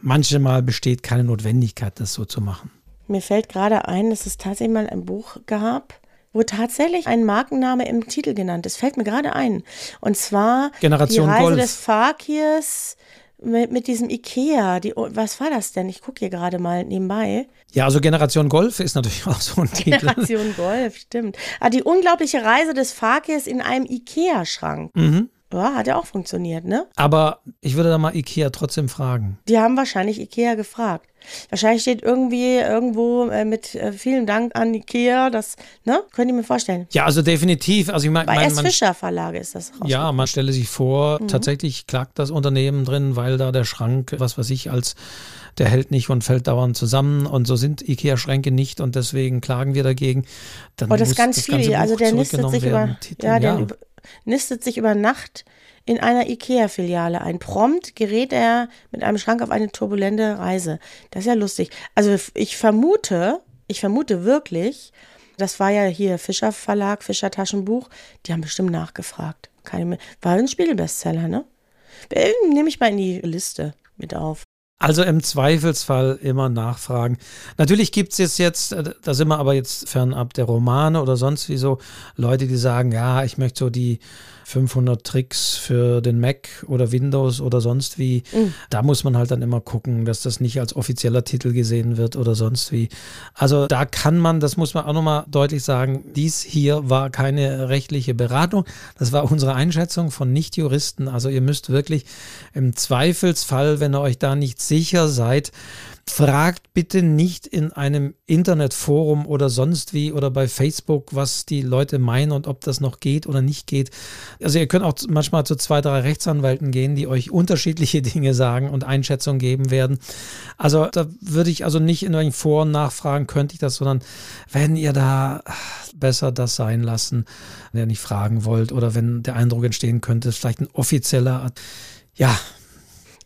manchmal besteht keine Notwendigkeit, das so zu machen. Mir fällt gerade ein, dass es tatsächlich mal ein Buch gab, wo tatsächlich ein Markenname im Titel genannt ist. Fällt mir gerade ein. Und zwar Generation die Reise Golf. des Fakirs mit, mit diesem Ikea. Die, was war das denn? Ich gucke hier gerade mal nebenbei. Ja, also Generation Golf ist natürlich [LAUGHS] auch so ein Titel. Generation Golf, stimmt. Ah, die unglaubliche Reise des Fakirs in einem Ikea-Schrank. Mhm. Ja, hat ja auch funktioniert, ne? Aber ich würde da mal Ikea trotzdem fragen. Die haben wahrscheinlich Ikea gefragt. Wahrscheinlich steht irgendwie irgendwo äh, mit äh, vielen Dank an Ikea, das, ne? Könnt ihr mir vorstellen. Ja, also definitiv. Also ich meine, Bei mein, S. man, Fischer Verlage ist das raus. ja, man stelle sich vor, Mhm. tatsächlich klagt das Unternehmen drin, weil da der Schrank, was weiß ich, als der hält nicht und fällt dauernd zusammen und so sind Ikea-Schränke nicht und deswegen klagen wir dagegen. Dann Oh, das ganz das viele. also der nistet sich werden. über, Titel, ja, der nistet sich über Nacht in einer Ikea-Filiale ein. Prompt gerät er mit einem Schrank auf eine turbulente Reise. Das ist ja lustig. Also ich vermute, ich vermute wirklich, das war ja hier Fischer Verlag, Fischer Taschenbuch, die haben bestimmt nachgefragt. Keine, war ein Spiegelbestseller, ne? Äh, Nehme ich mal in die Liste mit auf. Also im Zweifelsfall immer nachfragen. Natürlich gibt es jetzt, äh, da sind wir aber jetzt fernab der Romane oder sonst wie so, Leute, die sagen, ja, ich möchte so die 500 Tricks für den Mac oder Windows oder sonst wie. Da muss man halt dann immer gucken, dass das nicht als offizieller Titel gesehen wird oder sonst wie. Also da kann man, das muss man auch nochmal deutlich sagen, dies hier war keine rechtliche Beratung. Das war unsere Einschätzung von Nichtjuristen. Also ihr müsst wirklich im Zweifelsfall, wenn ihr euch da nicht sicher seid, fragt bitte nicht in einem Internetforum oder sonst wie oder bei Facebook, was die Leute meinen und ob das noch geht oder nicht geht. Also ihr könnt auch manchmal zu zwei, drei Rechtsanwälten gehen, die euch unterschiedliche [LAUGHS] Dinge sagen und Einschätzungen geben werden. Also da würde ich also nicht in euren Foren nachfragen, könnte ich das, sondern wenn ihr da besser das sein lassen, wenn ihr nicht fragen wollt oder wenn der Eindruck entstehen könnte, ist vielleicht ein offizieller, ja,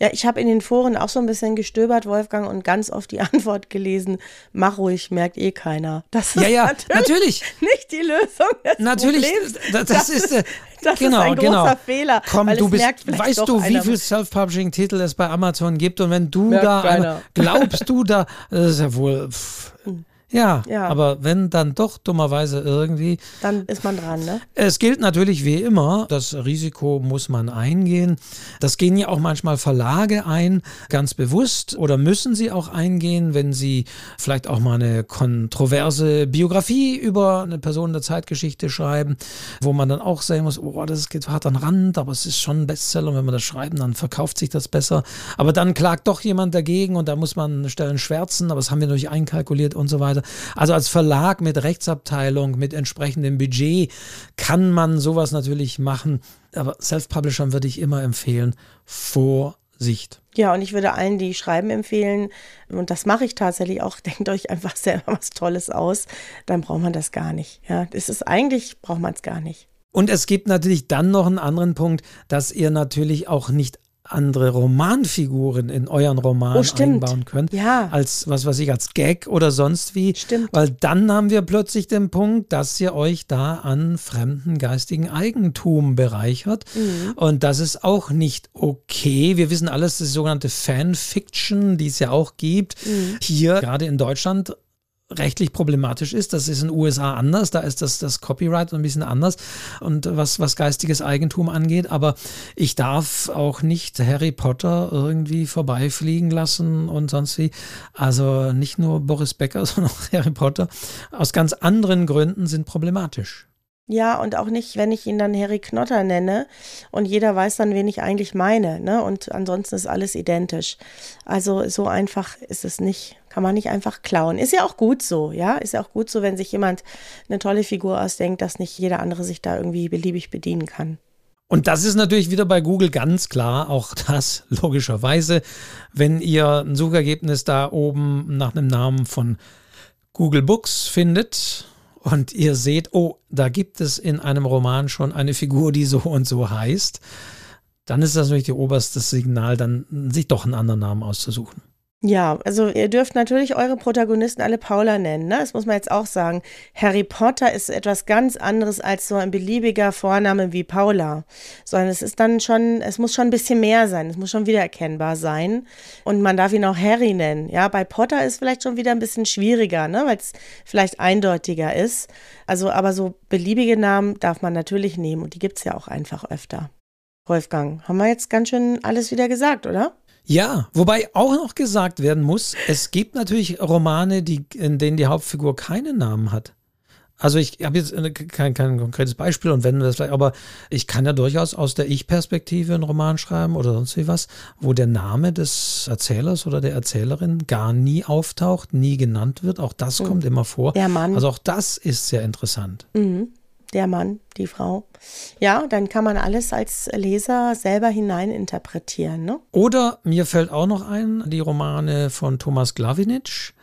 Ja, ich habe in den Foren auch so ein bisschen gestöbert, Wolfgang, und ganz oft die [LAUGHS] Antwort gelesen, mach ruhig, merkt eh keiner. Das ist Ja, ja, natürlich. nicht die Lösung des Natürlich, Problems. das, das ist äh, das genau, ist ein großer genau. Fehler. Komm, weil du es bist, weißt doch du, wie einer. viel Self-Publishing-Titel es bei Amazon gibt und wenn du Merkt da einmal, glaubst du da, das ist ja wohl, pff, ja, Ja. aber wenn dann doch dummerweise irgendwie, Dann ist man dran, ne? es gilt natürlich wie immer, das Risiko muss man eingehen. Das gehen ja auch manchmal Verlage ein, ganz bewusst oder müssen sie auch eingehen, wenn sie vielleicht auch mal eine kontroverse Biografie über eine Person der Zeitgeschichte schreiben, wo man dann auch sehen muss, oh, das geht hart an den Rand, aber es ist schon ein Bestseller und wenn wir das schreiben, dann verkauft sich das besser. Aber dann klagt doch jemand dagegen und da muss man Stellen schwärzen, aber das haben wir natürlich einkalkuliert und so weiter. Also als Verlag mit Rechtsabteilung, mit entsprechendem Budget kann man sowas natürlich machen. Aber Self-Publishern würde ich immer empfehlen, Vorsicht. Ja, und ich würde allen, die schreiben, empfehlen, und das mache ich tatsächlich auch, [LAUGHS] denkt euch einfach selber was Tolles aus, dann braucht man das gar nicht. Ja, das ist eigentlich, braucht man es gar nicht. Und es gibt natürlich dann noch einen anderen Punkt, dass ihr natürlich auch nicht andere Romanfiguren in euren Roman Oh, einbauen könnt, Ja. als was weiß ich, als Gag oder sonst wie. Stimmt. Weil dann haben wir plötzlich den Punkt, dass ihr euch da an fremden geistigen Eigentum bereichert. Mhm. Und das ist auch nicht okay. Wir wissen alles, das ist die sogenannte Fanfiction, die es ja auch gibt. Mhm. Hier, gerade in Deutschland, rechtlich problematisch ist. Das ist in den USA anders. Da ist das, das Copyright ein bisschen anders und was, was geistiges Eigentum angeht. Aber ich darf auch nicht Harry Potter irgendwie vorbeifliegen lassen und sonst wie. Also nicht nur Boris Becker, [LAUGHS] sondern auch Harry Potter aus ganz anderen Gründen sind problematisch. Ja, und auch nicht, wenn ich ihn dann Harry Knotter nenne und jeder weiß dann, wen ich eigentlich meine. Ne? Und ansonsten ist alles identisch. Also so einfach ist es nicht. Kann man nicht einfach klauen. Ist ja auch gut so, ja. Ist ja auch gut so, wenn sich jemand eine tolle Figur ausdenkt, dass nicht jeder andere sich da irgendwie beliebig bedienen kann. Und das ist natürlich wieder bei Google ganz klar, auch das logischerweise, wenn ihr ein Suchergebnis da oben nach einem Namen von Google Books findet und ihr seht, oh, da gibt es in einem Roman schon eine Figur, die so und so heißt, dann ist das natürlich die oberste Signal, dann sich doch einen anderen Namen auszusuchen. Ja, also ihr dürft natürlich eure Protagonisten alle Paula nennen, ne? Das muss man jetzt auch sagen. Harry Potter ist etwas ganz anderes als so ein beliebiger Vorname wie Paula. Sondern es ist dann schon, es muss schon ein bisschen mehr sein, es muss schon wiedererkennbar sein. Und man darf ihn auch Harry nennen. Ja, bei Potter ist vielleicht schon wieder ein bisschen schwieriger, ne? Weil es vielleicht eindeutiger ist. Also, aber so beliebige Namen darf man natürlich nehmen und die gibt's ja auch einfach öfter. Wolfgang, haben wir jetzt ganz schön alles wieder gesagt, oder? Ja, wobei auch noch gesagt werden muss, es gibt natürlich Romane, die, in denen die Hauptfigur keinen Namen hat. Also ich habe jetzt äh, kein, kein konkretes Beispiel und wenn das vielleicht, aber ich kann ja durchaus aus der Ich-Perspektive einen Roman schreiben oder sonst wie was, wo der Name des Erzählers oder der Erzählerin gar nie auftaucht, nie genannt wird. Auch das kommt immer vor. Der Mann. Also auch das ist sehr interessant. Mhm. Der Mann, die Frau. Ja, dann kann man alles als Leser selber hineininterpretieren. Ne? Oder mir fällt auch noch ein, die Romane von Thomas Glavinic,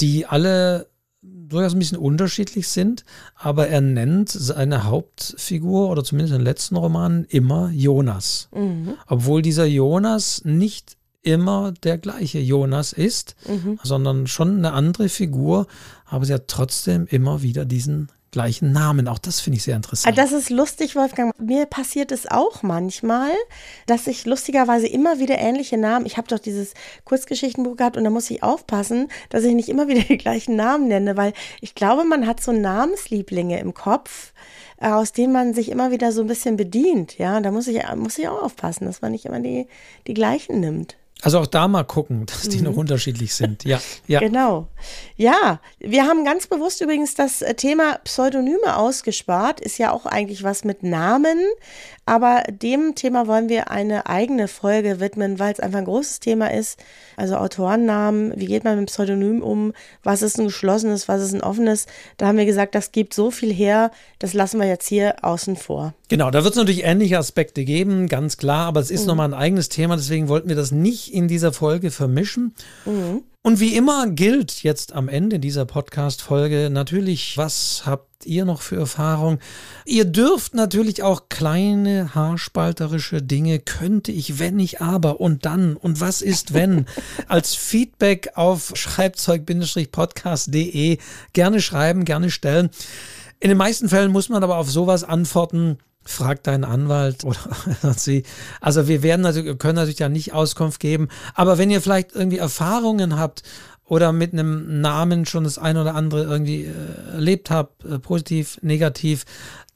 die alle durchaus ein bisschen unterschiedlich sind, aber er nennt seine Hauptfigur oder zumindest in den letzten Romanen immer Jonas. Obwohl dieser Jonas nicht immer der gleiche Jonas ist, sondern schon eine andere Figur, aber sie hat trotzdem immer wieder diesen gleichen Namen. Auch das finde ich sehr Ah, interessant. Das ist lustig, Wolfgang. Mir passiert es auch manchmal, dass ich lustigerweise immer wieder ähnliche Namen. Ich habe doch dieses Kurzgeschichtenbuch gehabt und da muss ich aufpassen, dass ich nicht immer wieder [LAUGHS] die gleichen Namen nenne, weil ich glaube, man hat so Namenslieblinge im Kopf, äh, aus denen man sich immer wieder so ein bisschen bedient. Ja, da muss ich, muss ich auch aufpassen, dass man nicht immer die, die gleichen nimmt. also auch da mal gucken, [LAUGHS] dass die noch unterschiedlich sind. Ja, [LAUGHS] ja. Genau. Ja, wir haben ganz bewusst übrigens das äh, Thema Pseudonyme ausgespart. Ist ja auch eigentlich was mit Namen. Aber dem Thema wollen wir eine eigene Folge widmen, weil es einfach ein großes Thema ist. Also Autorennamen, wie geht man mit Pseudonym um? Was ist ein geschlossenes, was ist ein offenes? Da haben wir gesagt, das gibt so viel her, das lassen wir jetzt hier außen vor. Genau, da wird es natürlich ähnliche Aspekte geben, ganz klar, aber es ist nochmal ein eigenes Thema, deswegen wollten wir das nicht in dieser Folge vermischen. Und wie immer gilt jetzt am Ende dieser Podcast-Folge natürlich, was habt ihr noch für Erfahrung? Ihr dürft natürlich auch kleine haarspalterische Dinge, könnte ich, wenn ich aber und dann und was ist wenn, [LAUGHS] als Feedback auf schreibzeug-podcast.de gerne schreiben, gerne stellen. In den meisten Fällen muss man aber auf sowas antworten. Frag deinen Anwalt oder [LAUGHS] sie. Also wir werden natürlich, können natürlich ja nicht Auskunft geben. Aber wenn ihr vielleicht irgendwie Erfahrungen habt oder mit einem Namen schon das eine oder andere irgendwie äh, erlebt habt, äh, positiv, negativ,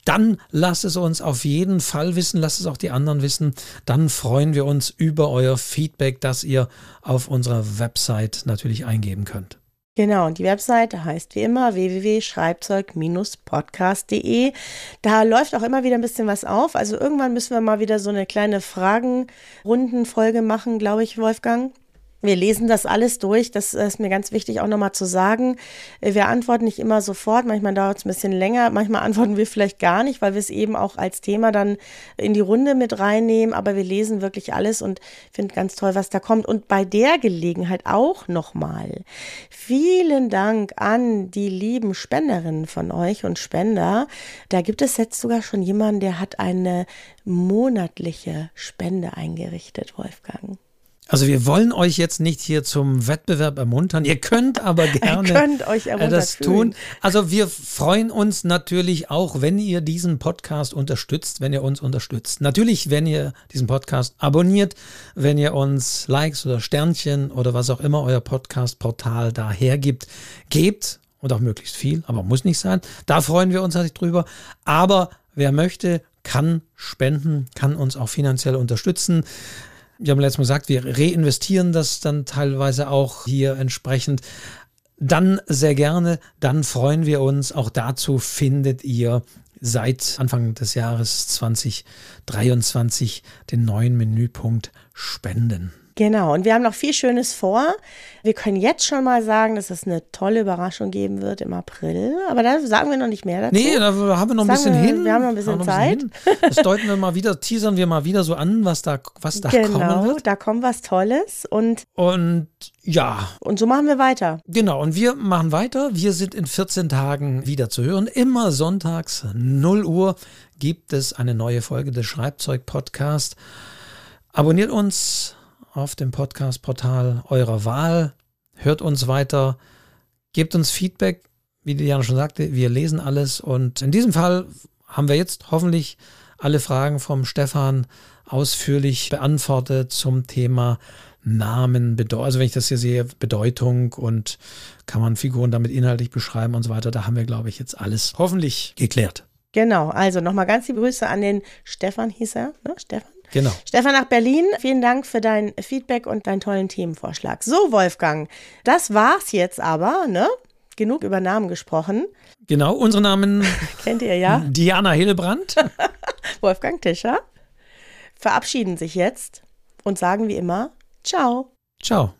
dann lasst es uns auf jeden Fall wissen, lasst es auch die anderen wissen. Dann freuen wir uns über euer Feedback, das ihr auf unserer Website natürlich eingeben könnt. Genau, und die Webseite heißt wie immer www.schreibzeug-podcast.de. Da läuft auch immer wieder ein bisschen was auf. Also irgendwann müssen wir mal wieder so eine kleine Fragenrundenfolge machen, glaube ich, Wolfgang. Wir lesen das alles durch. Das ist mir ganz wichtig auch nochmal zu sagen. Wir antworten nicht immer sofort. Manchmal dauert es ein bisschen länger. Manchmal [LAUGHS] antworten wir vielleicht gar nicht, weil wir es eben auch als Thema dann in die Runde mit reinnehmen. Aber wir lesen wirklich alles und finde ganz toll, was da kommt. Und bei der Gelegenheit auch nochmal vielen Dank an die lieben Spenderinnen von euch und Spender. Da gibt es jetzt sogar schon jemanden, der hat eine monatliche Spende eingerichtet, Wolfgang. Also wir wollen euch jetzt nicht hier zum Wettbewerb ermuntern. Ihr könnt aber [LAUGHS] gerne könnt euch das tun. Also wir freuen uns natürlich auch, wenn ihr diesen Podcast unterstützt, wenn ihr uns unterstützt. Natürlich, wenn ihr diesen Podcast abonniert, wenn ihr uns Likes oder Sternchen oder was auch immer euer Podcast-Portal da hergibt, gebt und auch möglichst viel, aber muss nicht sein. Da freuen wir uns natürlich drüber. Aber wer möchte, kann spenden, kann uns auch finanziell unterstützen. Wir haben letztes Mal gesagt, wir reinvestieren das dann teilweise auch hier entsprechend. Dann sehr gerne, dann freuen wir uns. Auch dazu findet ihr seit Anfang des Jahres 2023 den neuen Menüpunkt Spenden. Genau, und wir haben noch viel Schönes vor. Wir können jetzt schon mal sagen, dass es eine tolle Überraschung geben wird im April, aber da sagen wir noch nicht mehr dazu. Nee, da haben wir noch ein bisschen wir, hin. Wir haben noch ein bisschen Zeit. Bisschen das deuten wir mal wieder, teasern wir mal wieder so an, was da, was da genau, kommen wird. da kommt was Tolles und Und ja. Und so machen wir weiter. Genau, und wir machen weiter. Wir sind in 14 Tagen wieder zu hören. Immer sonntags 0 Uhr gibt es eine neue Folge des Schreibzeug-Podcasts. Abonniert uns auf dem Podcast-Portal eurer Wahl. Hört uns weiter, gebt uns Feedback. Wie Diana schon sagte, wir lesen alles. Und in diesem Fall haben wir jetzt hoffentlich alle Fragen vom Stefan ausführlich beantwortet zum Thema Namen, also wenn ich das hier sehe, Bedeutung und kann man Figuren damit inhaltlich beschreiben und so weiter. Da haben wir, glaube ich, jetzt alles hoffentlich geklärt. Genau, also nochmal ganz liebe Grüße an den Stefan, hieß er, ne? Stefan? Genau. Stefan nach Berlin, vielen Dank für dein Feedback und deinen tollen Themenvorschlag. So, Wolfgang, das war's jetzt aber, ne? Genug über Namen gesprochen. Genau, unsere Namen [LAUGHS] kennt ihr ja. Diana Hillebrand, [LAUGHS] Wolfgang Tischer verabschieden sich jetzt und sagen wie immer Ciao. Ciao.